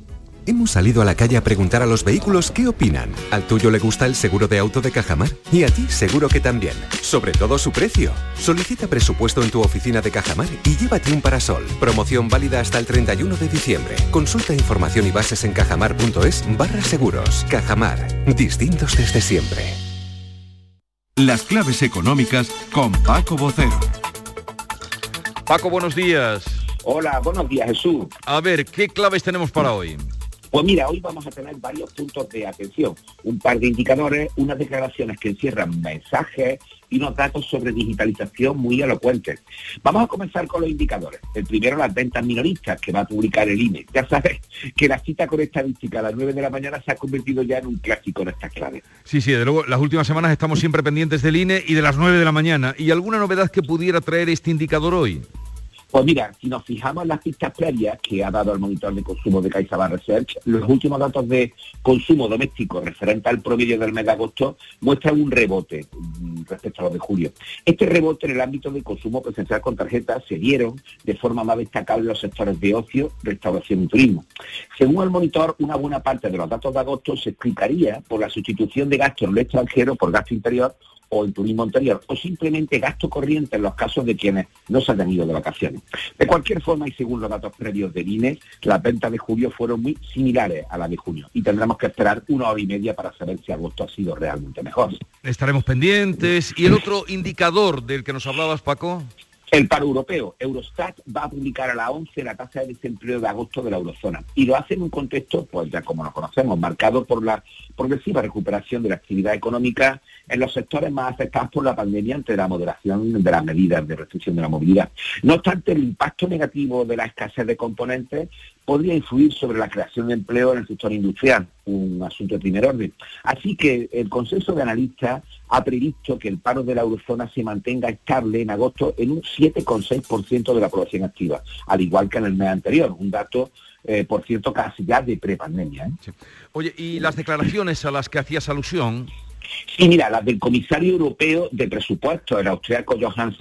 Hemos salido a la calle a preguntar a los vehículos qué opinan. ¿Al tuyo le gusta el seguro de auto de Cajamar? Y a ti seguro que también. Sobre todo su precio. Solicita presupuesto en tu oficina de Cajamar y llévate un parasol. Promoción válida hasta el 31 de diciembre. Consulta información y bases en cajamar.es barra seguros. Cajamar. Distintos desde siempre. Las claves económicas con Paco Bocero. Paco, buenos días. Hola, buenos días Jesús. A ver, ¿qué claves tenemos para hoy? Pues mira, hoy vamos a tener varios puntos de atención, un par de indicadores, unas declaraciones que encierran mensajes y unos datos sobre digitalización muy elocuentes. Vamos a comenzar con los indicadores. El primero, las ventas minoristas que va a publicar el INE. Ya sabes que la cita con estadística a las 9 de la mañana se ha convertido ya en un clásico en estas claves. Sí, sí, de luego las últimas semanas estamos siempre pendientes del INE y de las 9 de la mañana. ¿Y alguna novedad que pudiera traer este indicador hoy? Pues mira, si nos fijamos en las pistas previas que ha dado el monitor de consumo de CaixaBank Research, los últimos datos de consumo doméstico referente al promedio del mes de agosto muestran un rebote mm, respecto a los de julio. Este rebote en el ámbito del consumo presencial con tarjetas se dieron de forma más destacable en los sectores de ocio, restauración y turismo. Según el monitor, una buena parte de los datos de agosto se explicaría por la sustitución de gasto en el extranjero por gasto interior o el turismo anterior, o simplemente gasto corriente en los casos de quienes no se han tenido de vacaciones. De cualquier forma, y según los datos previos del INE, las ventas de julio fueron muy similares a las de junio y tendremos que esperar una hora y media para saber si agosto ha sido realmente mejor. Estaremos pendientes. ¿Y el otro indicador del que nos hablabas, Paco? El paro europeo. Eurostat va a publicar a la 11 la tasa de desempleo de agosto de la eurozona y lo hace en un contexto, pues ya como lo conocemos, marcado por la progresiva recuperación de la actividad económica en los sectores más afectados por la pandemia ante la moderación de las medidas de restricción de la movilidad. No obstante, el impacto negativo de la escasez de componentes podría influir sobre la creación de empleo en el sector industrial, un asunto de primer orden. Así que el consenso de analistas ha previsto que el paro de la eurozona se mantenga estable en agosto en un 7,6% de la población activa, al igual que en el mes anterior, un dato eh, por cierto, casi ya de prepandemia. ¿eh? Oye, ¿y las declaraciones a las que hacías alusión? Sí, mira, las del comisario europeo de presupuesto, el austriaco Johann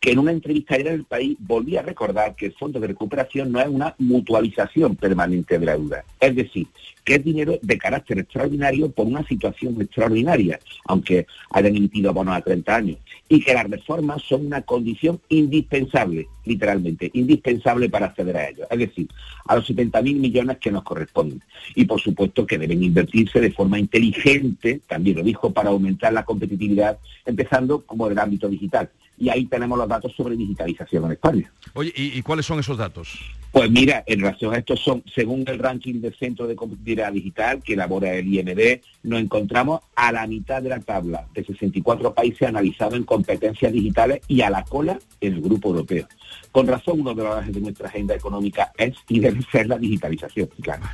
que en una entrevista ayer en el país volvía a recordar que el fondo de recuperación no es una mutualización permanente de la deuda. Es decir, que es dinero de carácter extraordinario por una situación extraordinaria, aunque hayan emitido bonos a 30 años, y que las reformas son una condición indispensable, literalmente, indispensable para acceder a ellos, es decir, a los 70.000 millones que nos corresponden. Y por supuesto que deben invertirse de forma inteligente, también lo dijo, para aumentar la competitividad, empezando como del ámbito digital y ahí tenemos los datos sobre digitalización en España. Oye, ¿y, cuáles son esos datos? Pues mira, en relación a estos son, según el ranking del Centro de Competitividad Digital que elabora el IMD, nos encontramos a la mitad de la tabla de 64 países analizados en competencias digitales y a la cola en el grupo europeo. Con razón, uno de los de nuestra agenda económica es y debe ser la digitalización, claro.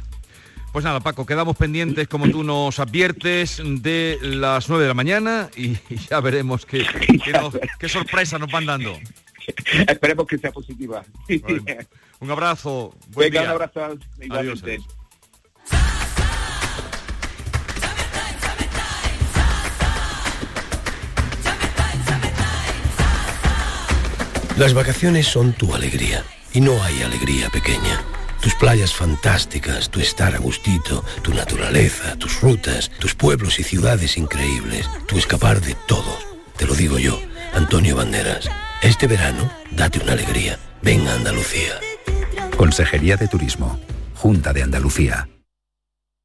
Pues nada, Paco, quedamos pendientes, como tú nos adviertes, de las 9 de la mañana y, ya veremos qué, qué, sorpresa nos van dando. Esperemos que sea positiva. un abrazo. Buen Venga, un abrazo. Igualmente. Las vacaciones son tu alegría y no hay alegría pequeña tus playas fantásticas, tu estar a gustito, tu naturaleza, tus rutas, tus pueblos y ciudades increíbles, tu escapar de todo. Te lo digo yo, Antonio Banderas. Este verano, date una alegría. Ven a Andalucía. Consejería de Turismo. Junta de Andalucía.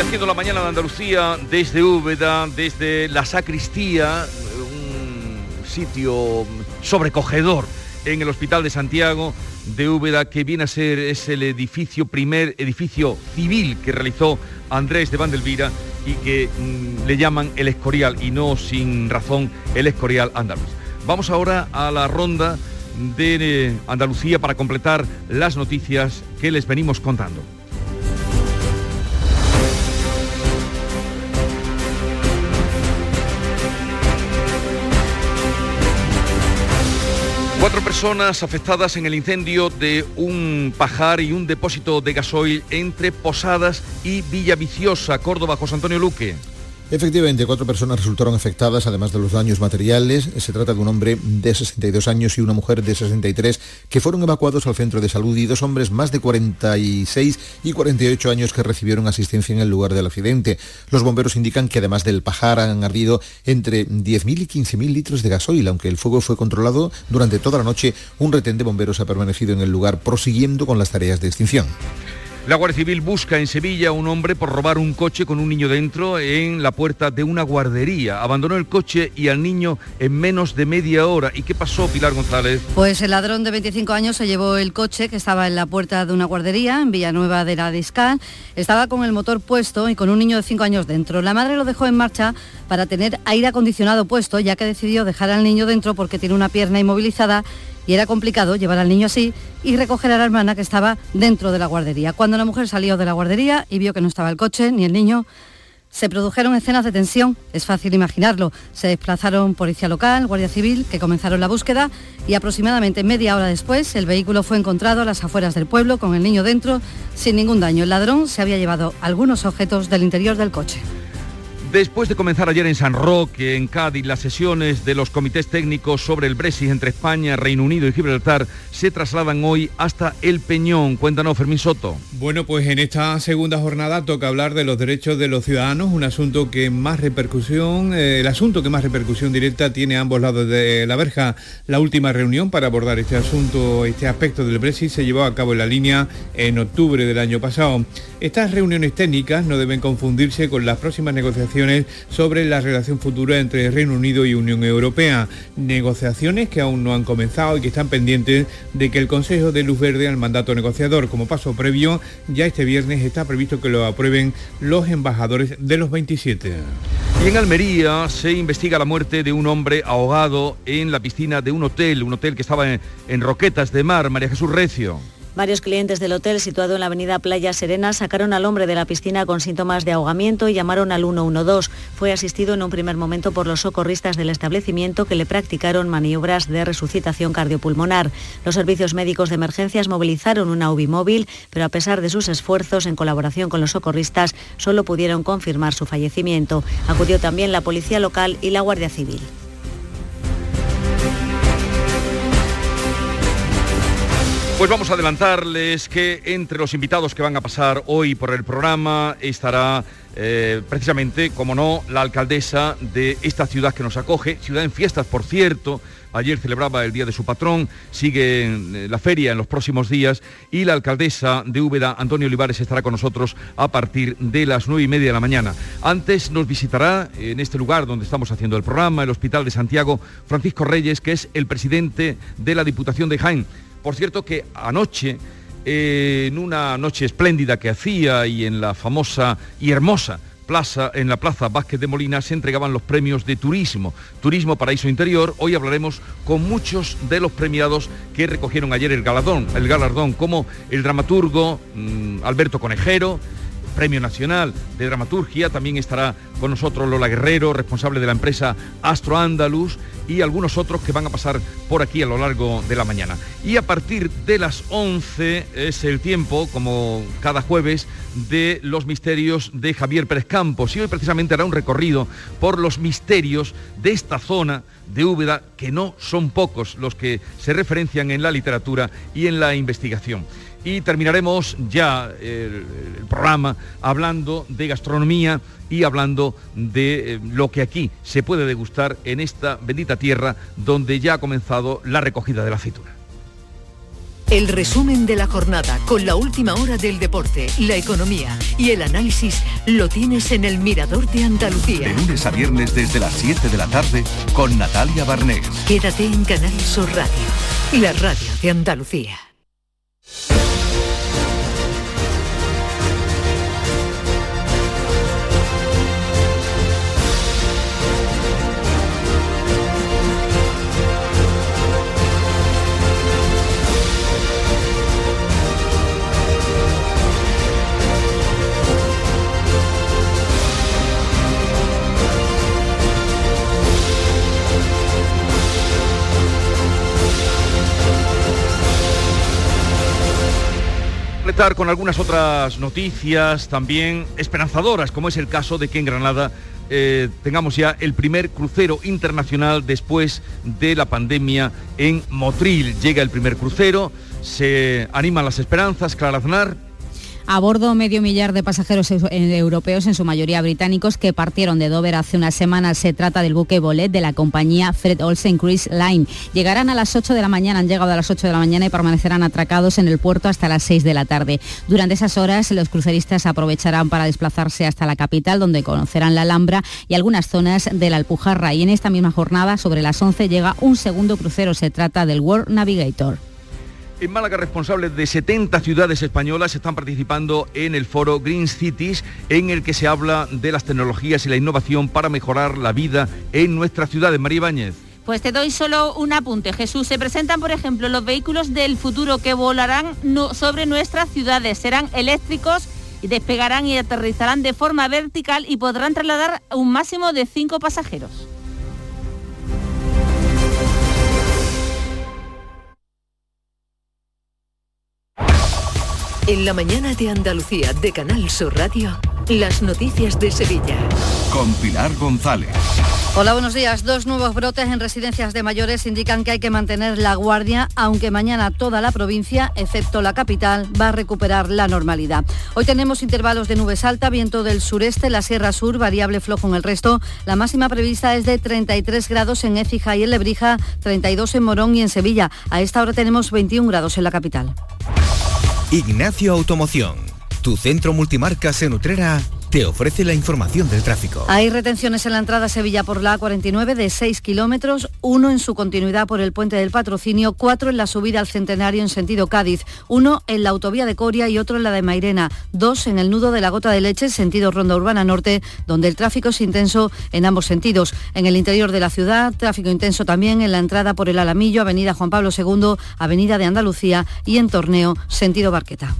Haciendo la mañana de Andalucía desde Úbeda, desde la sacristía, sitio sobrecogedor en el Hospital de Santiago de Úbeda, que viene a ser es el edificio, primer edificio civil que realizó Andrés de Vandelvira y que mm, le llaman el Escorial, y no sin razón el Escorial andaluz. Vamos ahora a la ronda de eh, Andalucía para completar las noticias que les venimos contando. Cuatro personas afectadas en el incendio de un pajar y un depósito de gasoil entre Posadas y Villaviciosa, Córdoba, José Antonio Luque. Efectivamente, cuatro personas resultaron afectadas, además de los daños materiales. Se trata de un hombre de 62 años y una mujer de 63 que fueron evacuados al centro de salud y dos hombres más de 46 y 48 años que recibieron asistencia en el lugar del accidente. Los bomberos indican que además del pajar han ardido entre 10.000 y 15.000 litros de gasoil. Aunque el fuego fue controlado durante toda la noche, un retén de bomberos ha permanecido en el lugar prosiguiendo con las tareas de extinción. La Guardia Civil busca en Sevilla a un hombre por robar un coche con un niño dentro en la puerta de una guardería. Abandonó el coche y al niño en menos de media hora. ¿Y qué pasó, Pilar González? Pues el ladrón de 25 años se llevó el coche que estaba en la puerta de una guardería en Villanueva de la Discal. Estaba con el motor puesto y con un niño de 5 años dentro. La madre lo dejó en marcha para tener aire acondicionado puesto, ya que decidió dejar al niño dentro porque tiene una pierna inmovilizada y era complicado llevar al niño así y recoger a la hermana que estaba dentro de la guardería. Cuando la mujer salió de la guardería y vio que no estaba el coche ni el niño, se produjeron escenas de tensión, es fácil imaginarlo. Se desplazaron policía local, guardia civil, que comenzaron la búsqueda y aproximadamente media hora después el vehículo fue encontrado a las afueras del pueblo con el niño dentro sin ningún daño. El ladrón se había llevado algunos objetos del interior del coche. Después de comenzar ayer en San Roque, en Cádiz, las sesiones de los comités técnicos sobre el Brexit entre España, Reino Unido y Gibraltar se trasladan hoy hasta El Peñón. Cuéntanos, Fermín Soto. Bueno, pues en esta segunda jornada toca hablar de los derechos de los ciudadanos, un asunto que más repercusión, eh, el asunto que más repercusión directa tiene a ambos lados de la verja. La última reunión para abordar este asunto, este aspecto del Brexit, se llevó a cabo en la línea en octubre del año pasado. Estas reuniones técnicas no deben confundirse con las próximas negociaciones sobre la relación futura entre Reino Unido y Unión Europea. Negociaciones que aún no han comenzado y que están pendientes de que el Consejo de Luz Verde al mandato negociador. Como paso previo, ya este viernes está previsto que lo aprueben los embajadores de los 27. Y en Almería se investiga la muerte de un hombre ahogado en la piscina de un hotel, un hotel que estaba en, en Roquetas de Mar, María Jesús Recio. Varios clientes del hotel situado en la avenida Playa Serena sacaron al hombre de la piscina con síntomas de ahogamiento y llamaron al 112. Fue asistido en un primer momento por los socorristas del establecimiento que le practicaron maniobras de resucitación cardiopulmonar. Los servicios médicos de emergencias movilizaron una UBI móvil, pero a pesar de sus esfuerzos en colaboración con los socorristas, solo pudieron confirmar su fallecimiento. Acudió también la policía local y la Guardia Civil. Pues vamos a adelantarles que entre los invitados que van a pasar hoy por el programa estará eh, precisamente, como no, la alcaldesa de esta ciudad que nos acoge, ciudad en fiestas, por cierto. Ayer celebraba el Día de su patrón, sigue eh, la feria en los próximos días y la alcaldesa de Úbeda, Antonio Olivares, estará con nosotros a partir de las nueve y media de la mañana. Antes nos visitará en este lugar donde estamos haciendo el programa, el Hospital de Santiago, Francisco Reyes, que es el presidente de la Diputación de Jaén por cierto que anoche, eh, en una noche espléndida que hacía y en la famosa y hermosa plaza, en la Plaza Vázquez de Molina se entregaban los premios de turismo, Turismo Paraíso Interior. Hoy hablaremos con muchos de los premiados que recogieron ayer el galardón, el galardón como el dramaturgo mm, Alberto Conejero, Premio Nacional de Dramaturgia. También estará con nosotros Lola Guerrero, responsable de la empresa Astro Andalus y algunos otros que van a pasar por aquí a lo largo de la mañana. Y a partir de las 11 es el tiempo, como cada jueves, de los misterios de Javier Pérez Campos. Y hoy precisamente hará un recorrido por los misterios de esta zona de Úbeda, que no son pocos los que se referencian en la literatura y en la investigación y terminaremos ya el, programa hablando de gastronomía y hablando de eh, lo que aquí se puede degustar en esta bendita tierra donde ya ha comenzado la recogida de la aceituna. El resumen de la jornada con la última hora del deporte, la economía y el análisis lo tienes en el Mirador de Andalucía. De lunes a viernes desde las 7 de la tarde con Natalia Barnés. Quédate en Canal Sur Radio, la radio de Andalucía. Con algunas otras noticias también esperanzadoras, como es el caso de que en Granada eh, tengamos ya el primer crucero internacional después de la pandemia en Motril. Llega el primer crucero, se animan las esperanzas, Clara Aznar. A bordo medio millar de pasajeros europeos, en su mayoría británicos, que partieron de Dover hace unas semanas. Se trata del buque Bolet de la compañía Fred Olsen Cruise Line. Llegarán a las 8 de la mañana, han llegado a las 8 de la mañana y permanecerán atracados en el puerto hasta las 6 de la tarde. Durante esas horas, los cruceristas aprovecharán para desplazarse hasta la capital, donde conocerán la Alhambra y algunas zonas de la Alpujarra. Y en esta misma jornada, sobre las 11, llega un segundo crucero. Se trata del World Navigator. En Málaga, responsables de 70 ciudades españolas están participando en el foro Green Cities, en el que se habla de las tecnologías y la innovación para mejorar la vida en nuestras ciudades. María Ibáñez. Pues te doy solo un apunte, Jesús. Se presentan, por ejemplo, los vehículos del futuro que volarán sobre nuestras ciudades. Serán eléctricos y despegarán y aterrizarán de forma vertical y podrán trasladar un máximo de cinco pasajeros. En la mañana de Andalucía de Canal Sur Radio, las noticias de Sevilla. Con Pilar González. Hola, buenos días. Dos nuevos brotes en residencias de mayores indican que hay que mantener la guardia, aunque mañana toda la provincia, excepto la capital, va a recuperar la normalidad. Hoy tenemos intervalos de nubes alta, viento del sureste, la Sierra Sur, variable flojo en el resto. La máxima prevista es de 33 grados en Écija y en Lebrija, 32 en Morón y en Sevilla. A esta hora tenemos 21 grados en la capital. Ignacio Automoción, tu centro multimarcas en Utrera te ofrece la información del tráfico. Hay retenciones en la entrada Sevilla por la A49 de 6 kilómetros, uno en su continuidad por el puente del patrocinio, cuatro en la subida al centenario en sentido Cádiz, uno en la autovía de Coria y otro en la de Mairena, dos en el nudo de la Gota de Leche, sentido Ronda Urbana Norte, donde el tráfico es intenso en ambos sentidos. En el interior de la ciudad, tráfico intenso también en la entrada por el Alamillo, Avenida Juan Pablo II, Avenida de Andalucía y en Torneo, sentido Barqueta.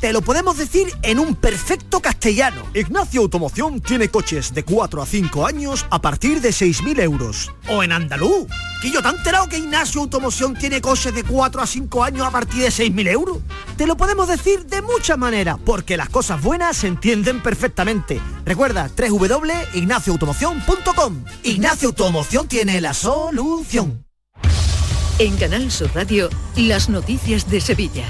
Te lo podemos decir en un perfecto castellano. Ignacio Automoción tiene coches de 4 a 5 años a partir de 6.000 euros. O en andaluz. Que yo te he enterado que Ignacio Automoción tiene coches de 4 a 5 años a partir de 6.000 euros. Te lo podemos decir de muchas maneras, porque las cosas buenas se entienden perfectamente. Recuerda, www.ignacioautomoción.com. Ignacio Automoción tiene la solución. En Canal Sur Radio, las noticias de Sevilla.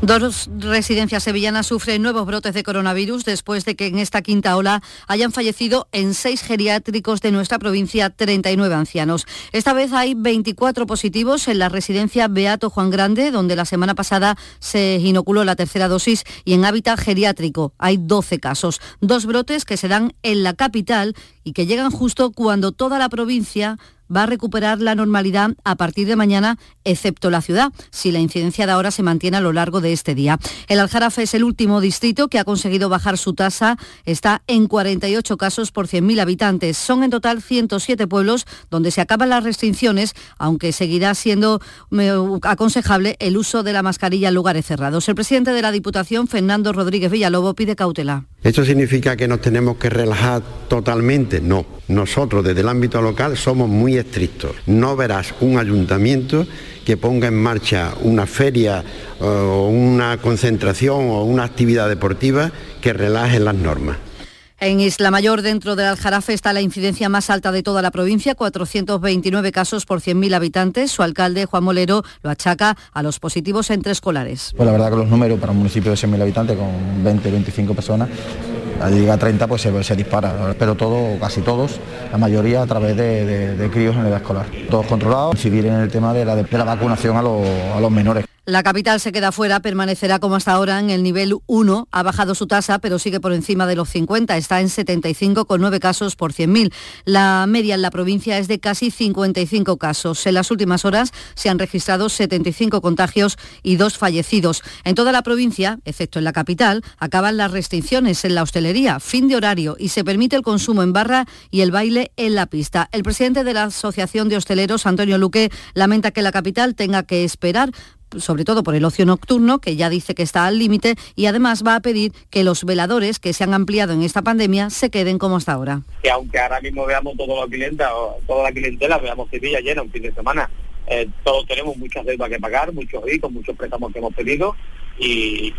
Dos residencias sevillanas sufren nuevos brotes de coronavirus después de que en esta quinta ola hayan fallecido en seis geriátricos de nuestra provincia 39 ancianos. Esta vez hay 24 positivos en la residencia Beato Juan Grande, donde la semana pasada se inoculó la tercera dosis, y en hábitat geriátrico hay 12 casos. Dos brotes que se dan en la capital y que llegan justo cuando toda la provincia va a recuperar la normalidad a partir de mañana, excepto la ciudad, si la incidencia de ahora se mantiene a lo largo de este día. El Aljarafe es el último distrito que ha conseguido bajar su tasa, está en 48 casos por 100.000 habitantes. Son en total 107 pueblos donde se acaban las restricciones, aunque seguirá siendo aconsejable el uso de la mascarilla en lugares cerrados. El presidente de la Diputación, Fernando Rodríguez Villalobo, pide cautela. ¿Esto significa que nos tenemos que relajar totalmente? No. Nosotros desde el ámbito local somos muy estrictos. No verás un ayuntamiento que ponga en marcha una feria o una concentración o una actividad deportiva que relaje las normas. En Isla Mayor, dentro del Aljarafe, está la incidencia más alta de toda la provincia, 429 casos por 100.000 habitantes. Su alcalde, Juan Molero, lo achaca a los positivos entre escolares. Pues la verdad que los números para un municipio de 100.000 habitantes con 20, 25 personas, al llegar a 30 pues se, se, dispara, pero todo, casi todos, la mayoría a través de, de, críos en edad escolar. Todos controlados, incidir en el tema de la, de la vacunación a, lo, a los menores. La capital se queda fuera, permanecerá como hasta ahora en el nivel 1. Ha bajado su tasa, pero sigue por encima de los 50. Está en 75,9 casos por 100.000. La media en la provincia es de casi 55 casos. En las últimas horas se han registrado 75 contagios y dos fallecidos. En toda la provincia, excepto en la capital, acaban las restricciones en la hostelería, fin de horario y se permite el consumo en barra y el baile en la pista. El presidente de la Asociación de Hosteleros, Antonio Luque, lamenta que la capital tenga que esperar sobre todo por el ocio nocturno, que ya dice que está al límite, y además va a pedir que los veladores que se han ampliado en esta pandemia se queden como hasta ahora. Que aunque ahora mismo veamos toda la clientela, toda la clientela, veamos Sevilla llena un fin de semana, eh, todos tenemos muchas deudas que pagar, muchos ricos, muchos préstamos que hemos pedido, y,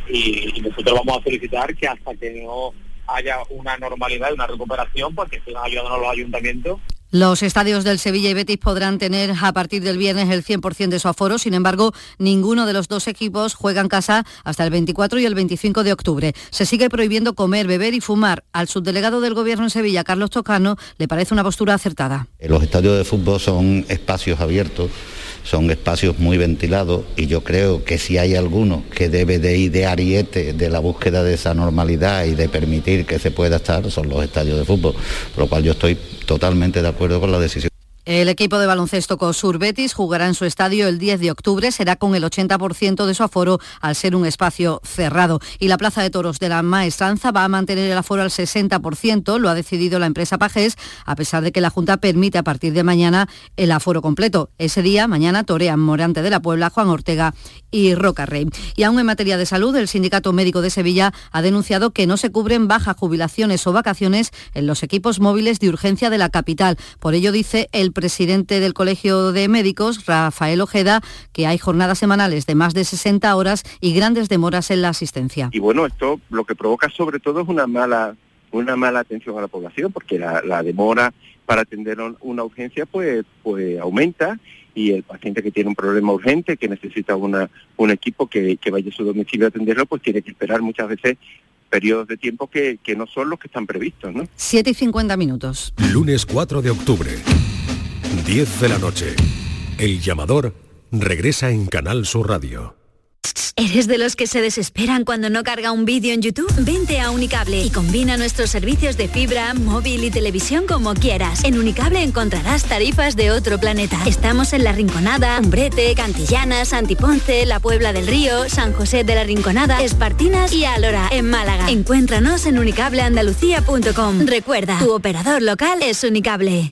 nosotros vamos a solicitar que hasta que no haya una normalidad una recuperación, porque sigan ayudándonos los ayuntamientos Los estadios del Sevilla y Betis podrán tener a partir del viernes el 100% de su aforo, sin embargo, ninguno de los dos equipos juega en casa hasta el 24 y el 25 de octubre. Se sigue prohibiendo comer, beber y fumar. Al subdelegado del Gobierno en Sevilla, Carlos Tocano, le parece una postura acertada. Los estadios de fútbol son espacios abiertos son espacios muy ventilados y yo creo que si hay alguno que debe de ir de ariete de la búsqueda de esa normalidad y de permitir que se pueda estar son los estadios de fútbol, por lo cual yo estoy totalmente de acuerdo con la decisión. El equipo de baloncesto COSUR Betis jugará en su estadio el 10 de octubre, será con el 80% de su aforo al ser un espacio cerrado. Y la Plaza de Toros de la Maestranza va a mantener el aforo al 60%, lo ha decidido la empresa Pajés, a pesar de que la Junta permite a partir de mañana el aforo completo. Ese día, mañana, torean Morante de la Puebla, Juan Ortega y Roca Rey. Y aún en materia de salud, el Sindicato Médico de Sevilla ha denunciado que no se cubren bajas jubilaciones o vacaciones en los equipos móviles de urgencia de la capital. Por ello dice el presidente del Colegio de Médicos, Rafael Ojeda, que hay jornadas semanales de más de 60 horas y grandes demoras en la asistencia. Y bueno, esto lo que provoca sobre todo es una mala una mala atención a la población porque la, demora para atender una urgencia pues pues aumenta y el paciente que tiene un problema urgente, que necesita una, un equipo que, vaya a su domicilio a atenderlo, pues tiene que esperar muchas veces periodos de tiempo que, que no son los que están previstos. ¿no? 7 y 50 minutos. Lunes 4 de octubre, 10 de la noche. El llamador regresa en Canal Sur Radio. ¿Eres de los que se desesperan cuando no carga un vídeo en YouTube? Vente a Unicable y combina nuestros servicios de fibra, móvil y televisión como quieras. En Unicable encontrarás tarifas de otro planeta. Estamos en La Rinconada, Umbrete, Cantillana, Santiponce, La Puebla del Río, San José de la Rinconada, Espartinas y Alora, en Málaga. Encuéntranos en unicableandalucía.com. Recuerda, tu operador local es Unicable.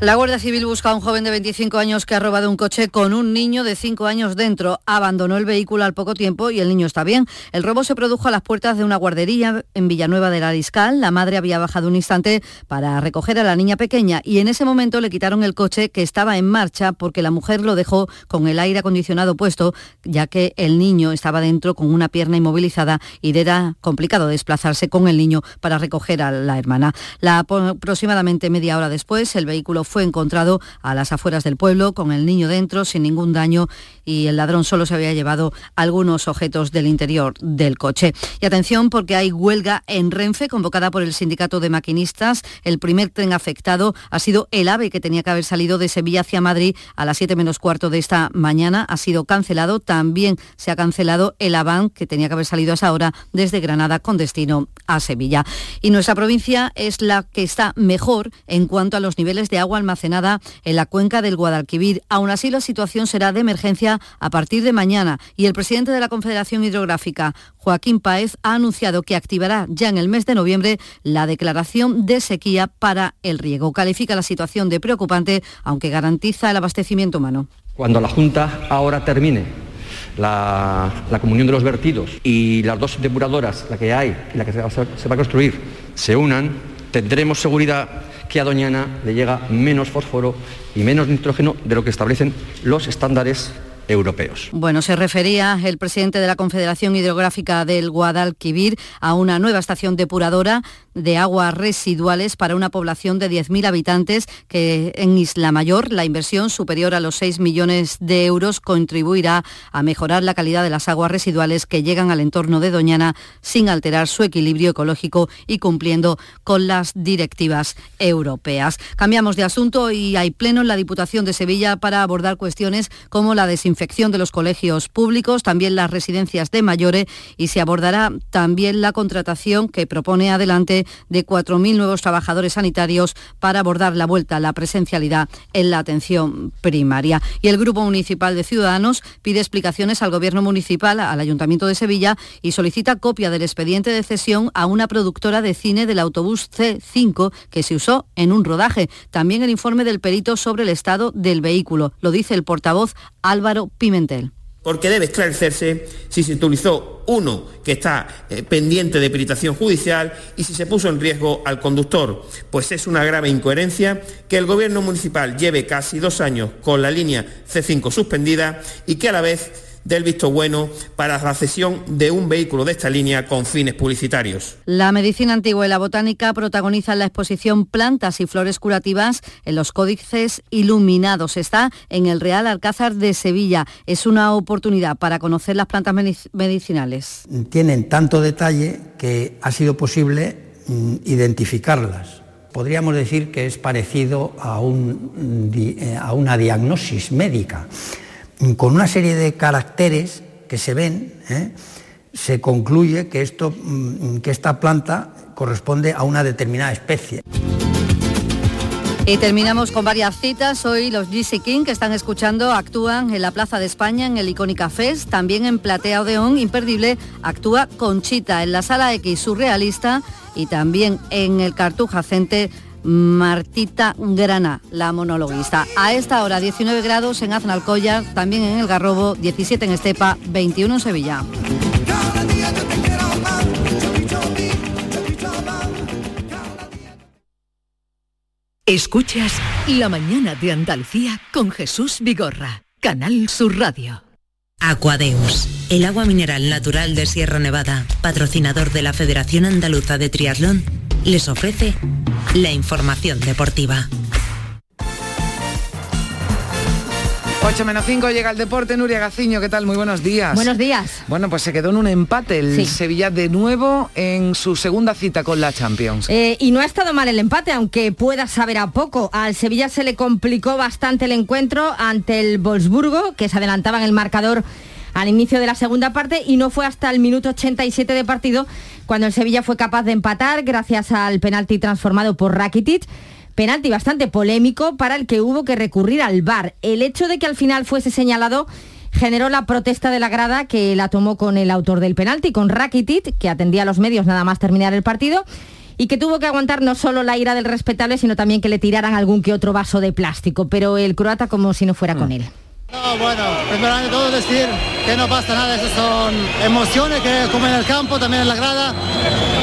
La Guardia Civil busca a un joven de 25 años que ha robado un coche con un niño de 5 años dentro. Abandonó el vehículo al poco tiempo y el niño está bien. El robo se produjo a las puertas de una guardería en Villanueva de la Discal. La madre había bajado un instante para recoger a la niña pequeña y en ese momento le quitaron el coche que estaba en marcha porque la mujer lo dejó con el aire acondicionado puesto, ya que el niño estaba dentro con una pierna inmovilizada y era complicado desplazarse con el niño para recoger a la hermana. La, aproximadamente media hora después, el vehículo fue encontrado a las afueras del pueblo con el niño dentro sin ningún daño y el ladrón solo se había llevado algunos objetos del interior del coche. Y atención porque hay huelga en Renfe convocada por el sindicato de maquinistas. El primer tren afectado ha sido el AVE que tenía que haber salido de Sevilla hacia Madrid a las 7 menos cuarto de esta mañana. Ha sido cancelado. También se ha cancelado el AVAN que tenía que haber salido a esa hora desde Granada con destino a Sevilla. Y nuestra provincia es la que está mejor en cuanto a los niveles de agua almacenada en la cuenca del Guadalquivir. Aún así, la situación será de emergencia a partir de mañana y el presidente de la Confederación Hidrográfica, Joaquín Paez, ha anunciado que activará ya en el mes de noviembre la declaración de sequía para el riego. Califica la situación de preocupante, aunque garantiza el abastecimiento humano. Cuando la Junta ahora termine la, comunión de los vertidos y las dos depuradoras, la que hay y la que se va a construir, se unan, tendremos seguridad que a Doñana le llega menos fósforo y menos nitrógeno de lo que establecen los estándares europeos. Bueno, se refería el presidente de la Confederación Hidrográfica del Guadalquivir a una nueva estación depuradora de aguas residuales para una población de 10.000 habitantes que en Isla Mayor la inversión superior a los 6 millones de euros contribuirá a mejorar la calidad de las aguas residuales que llegan al entorno de Doñana sin alterar su equilibrio ecológico y cumpliendo con las directivas europeas. Cambiamos de asunto y hay pleno en la Diputación de Sevilla para abordar cuestiones como la desinfección de los colegios públicos, también las residencias de mayores y se abordará también la contratación que propone adelante de 4.000 nuevos trabajadores sanitarios para abordar la vuelta a la presencialidad en la atención primaria. Y el Grupo Municipal de Ciudadanos pide explicaciones al Gobierno Municipal, al Ayuntamiento de Sevilla y solicita copia del expediente de cesión a una productora de cine del autobús C5 que se usó en un rodaje. También el informe del perito sobre el estado del vehículo. Lo dice el portavoz Álvaro Pimentel. Porque debe esclarecerse si se utilizó uno que está eh, pendiente de peritación judicial y si se puso en riesgo al conductor, pues es una grave incoherencia que el Gobierno municipal lleve casi dos años con la línea C5 suspendida y que a la vez del visto bueno para la cesión de un vehículo de esta línea con fines publicitarios. La medicina antigua y la botánica protagonizan la exposición Plantas y Flores Curativas en los códices iluminados. Está en el Real Alcázar de Sevilla. Es una oportunidad para conocer las plantas medicinales. Tienen tanto detalle que ha sido posible mm, identificarlas. Podríamos decir que es parecido a, eh, a una diagnosis médica, con una serie de caracteres que se ven. ¿eh? se concluye que, esto, mm, que esta planta corresponde a una determinada especie. Y terminamos con varias citas. Hoy los GC King que están escuchando actúan en la Plaza de España, en el Icónica Fest, también en Platea Odeón, imperdible, actúa Conchita en la Sala X Surrealista y también en el Cartuja Center Martita Grana, la monologuista. A esta hora 19 grados en Aznalcóllar, también en el Garrobo, 17 en Estepa, 21 en Sevilla. Escuchas La mañana de Andalucía con Jesús Vigorra, Canal Sur Radio. Aquadeus, el agua mineral natural de Sierra Nevada, patrocinador de la Federación Andaluza de Triatlón, les ofrece la información deportiva. 8 menos 5 llega el deporte, Nuria Gaciño, ¿qué tal? Muy buenos días. Buenos días. Bueno, pues se quedó en un empate el Sevilla de nuevo en su segunda cita con la Champions. Eh, y no ha estado mal el empate, aunque pueda saber a poco. Al Sevilla se le complicó bastante el encuentro ante el Wolfsburgo, que se adelantaba en el marcador al inicio de la segunda parte y no fue hasta el minuto 87 de partido cuando el Sevilla fue capaz de empatar gracias al penalti transformado por Rakitic penalti bastante polémico para el que hubo que recurrir al VAR. El hecho de que al final fuese señalado generó la protesta de la grada que la tomó con el autor del penalti, con Rakitic, que atendía a los medios nada más terminar el partido y que tuvo que aguantar no solo la ira del respetable, sino también que le tiraran algún que otro vaso de plástico, pero el croata como si no fuera con mm. él. No, bueno, primero de todo decir que no pasa nada, esas son emociones que como en el campo, también en la grada,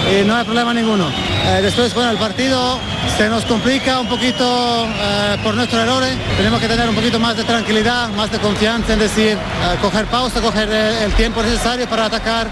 y no hay problema ninguno. Eh, después, bueno, el partido se nos complica un poquito eh, por nuestros errores, tenemos que tener un poquito más de tranquilidad, más de confianza en decir, eh, coger pausa, coger el, tiempo necesario para atacar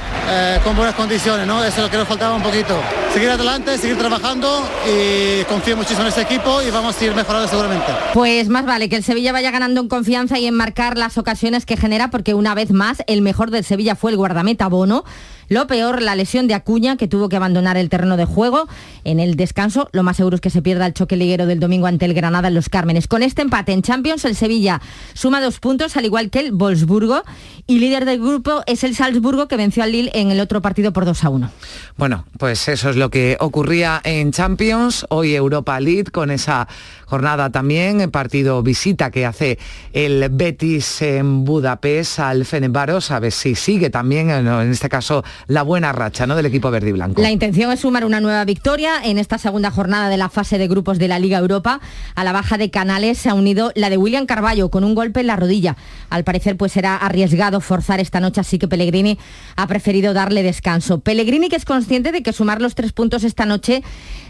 con buenas condiciones, ¿no? Eso es lo que nos faltaba un poquito. Seguir adelante, seguir trabajando y confío muchísimo en este equipo y vamos a ir mejorando seguramente. Pues más vale que el Sevilla vaya ganando en confianza y en marcar las ocasiones que genera, porque una vez más el mejor del Sevilla fue el guardameta Bono. Lo peor, la lesión de Acuña, que tuvo que abandonar el terreno de juego en el descanso. Lo más seguro es que se pierda el choque liguero del domingo ante el Granada en Los Cármenes. Con este empate en Champions, el Sevilla suma dos puntos, al igual que el Wolfsburgo. Y líder del grupo es el Salzburgo, que venció al Lille en el otro partido por 2 a 1. Bueno, pues eso es lo que ocurría en Champions. Hoy Europa League con esa jornada también, el partido visita que hace el Betis en Budapest al Fenerbahce, a ver si sigue también, en este caso, la buena racha ¿no? del equipo verde y blanco. La intención es sumar una nueva victoria en esta segunda jornada de la fase de grupos de la Liga Europa. A la baja de Canales se ha unido la de William Carballo con un golpe en la rodilla. Al parecer pues será arriesgado forzar esta noche, así que Pellegrini ha preferido darle descanso. Pellegrini que es consciente de que sumar los tres puntos esta noche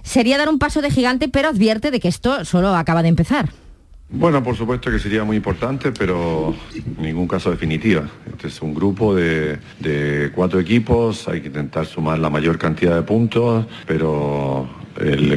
sería dar un paso de gigante, pero advierte de que esto solo acaba de empezar. Bueno, por supuesto que sería muy importante, pero ningún caso definitiva. Este es un grupo de, cuatro equipos, hay que intentar sumar la mayor cantidad de puntos, pero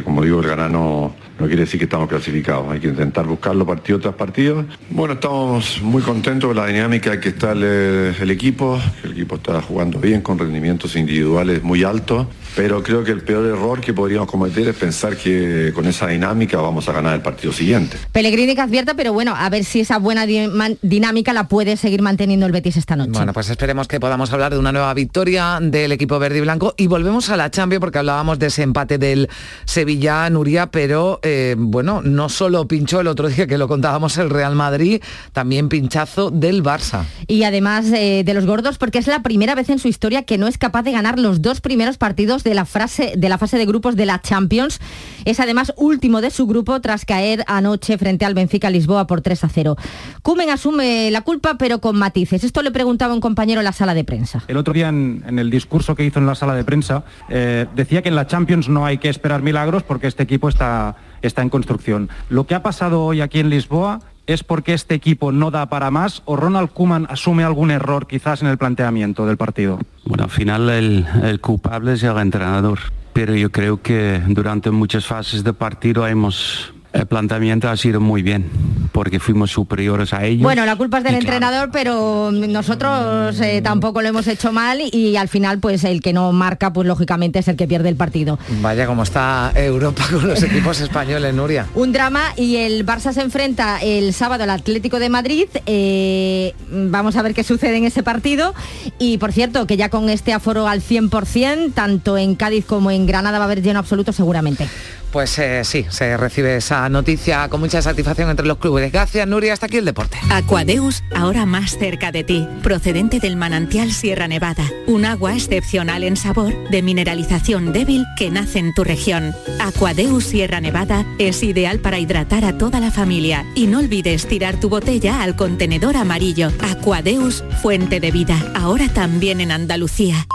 como digo, el ganano no quiere decir que estamos clasificados, hay que intentar buscarlo partido tras partido. Bueno, estamos muy contentos con la dinámica que está el, equipo, el equipo está jugando bien con rendimientos individuales muy altos, pero creo que el peor error que podríamos cometer es pensar que con esa dinámica vamos a ganar el partido siguiente. Pellegrini que advierta, pero bueno, a ver si esa buena dinámica la puede seguir manteniendo el Betis esta noche. Bueno, pues esperemos que podamos hablar de una nueva victoria del equipo verde y blanco y volvemos a la Champions porque hablábamos de ese empate del Sevilla-Nuria, pero eh, bueno, no solo pinchó el otro día que lo contábamos el Real Madrid, también pinchazo del Barça. Y además eh, de los gordos, porque es la primera vez en su historia que no es capaz de ganar los dos primeros partidos de la, de la fase de grupos de la Champions. Es además último de su grupo tras caer anoche frente al Benfica Lisboa por 3 a 0. Cumen asume la culpa, pero con matices. Esto le preguntaba un compañero en la sala de prensa. El otro día en, el discurso que hizo en la sala de prensa eh, decía que en la Champions no hay que esperar milagros porque este equipo está, está en construcción. Lo que ha pasado hoy aquí en Lisboa ¿Es porque este equipo no da para más o Ronald Koeman asume algún error quizás en el planteamiento del partido? Bueno, al final el, el culpable es el entrenador, pero yo creo que durante muchas fases de partido hemos el planteamiento ha sido muy bien, porque fuimos superiores a ellos. Bueno, la culpa es del entrenador, pero nosotros eh, tampoco lo hemos hecho mal y al final, pues el que no marca, pues lógicamente es el que pierde el partido. Vaya como está Europa con los equipos españoles, Nuria. Un drama y el Barça se enfrenta el sábado al Atlético de Madrid. Eh, vamos a ver qué sucede en ese partido. Y por cierto, que ya con este aforo al 100%, tanto en Cádiz como en Granada va a haber lleno absoluto seguramente. Pues eh, sí, se recibe esa noticia con mucha satisfacción entre los clubes. Gracias, Nuria. Hasta aquí el deporte. Aquadeus, ahora más cerca de ti, procedente del manantial Sierra Nevada. Un agua excepcional en sabor, de mineralización débil que nace en tu región. Aquadeus Sierra Nevada es ideal para hidratar a toda la familia. Y no olvides tirar tu botella al contenedor amarillo. Aquadeus, fuente de vida. Ahora también en Andalucía.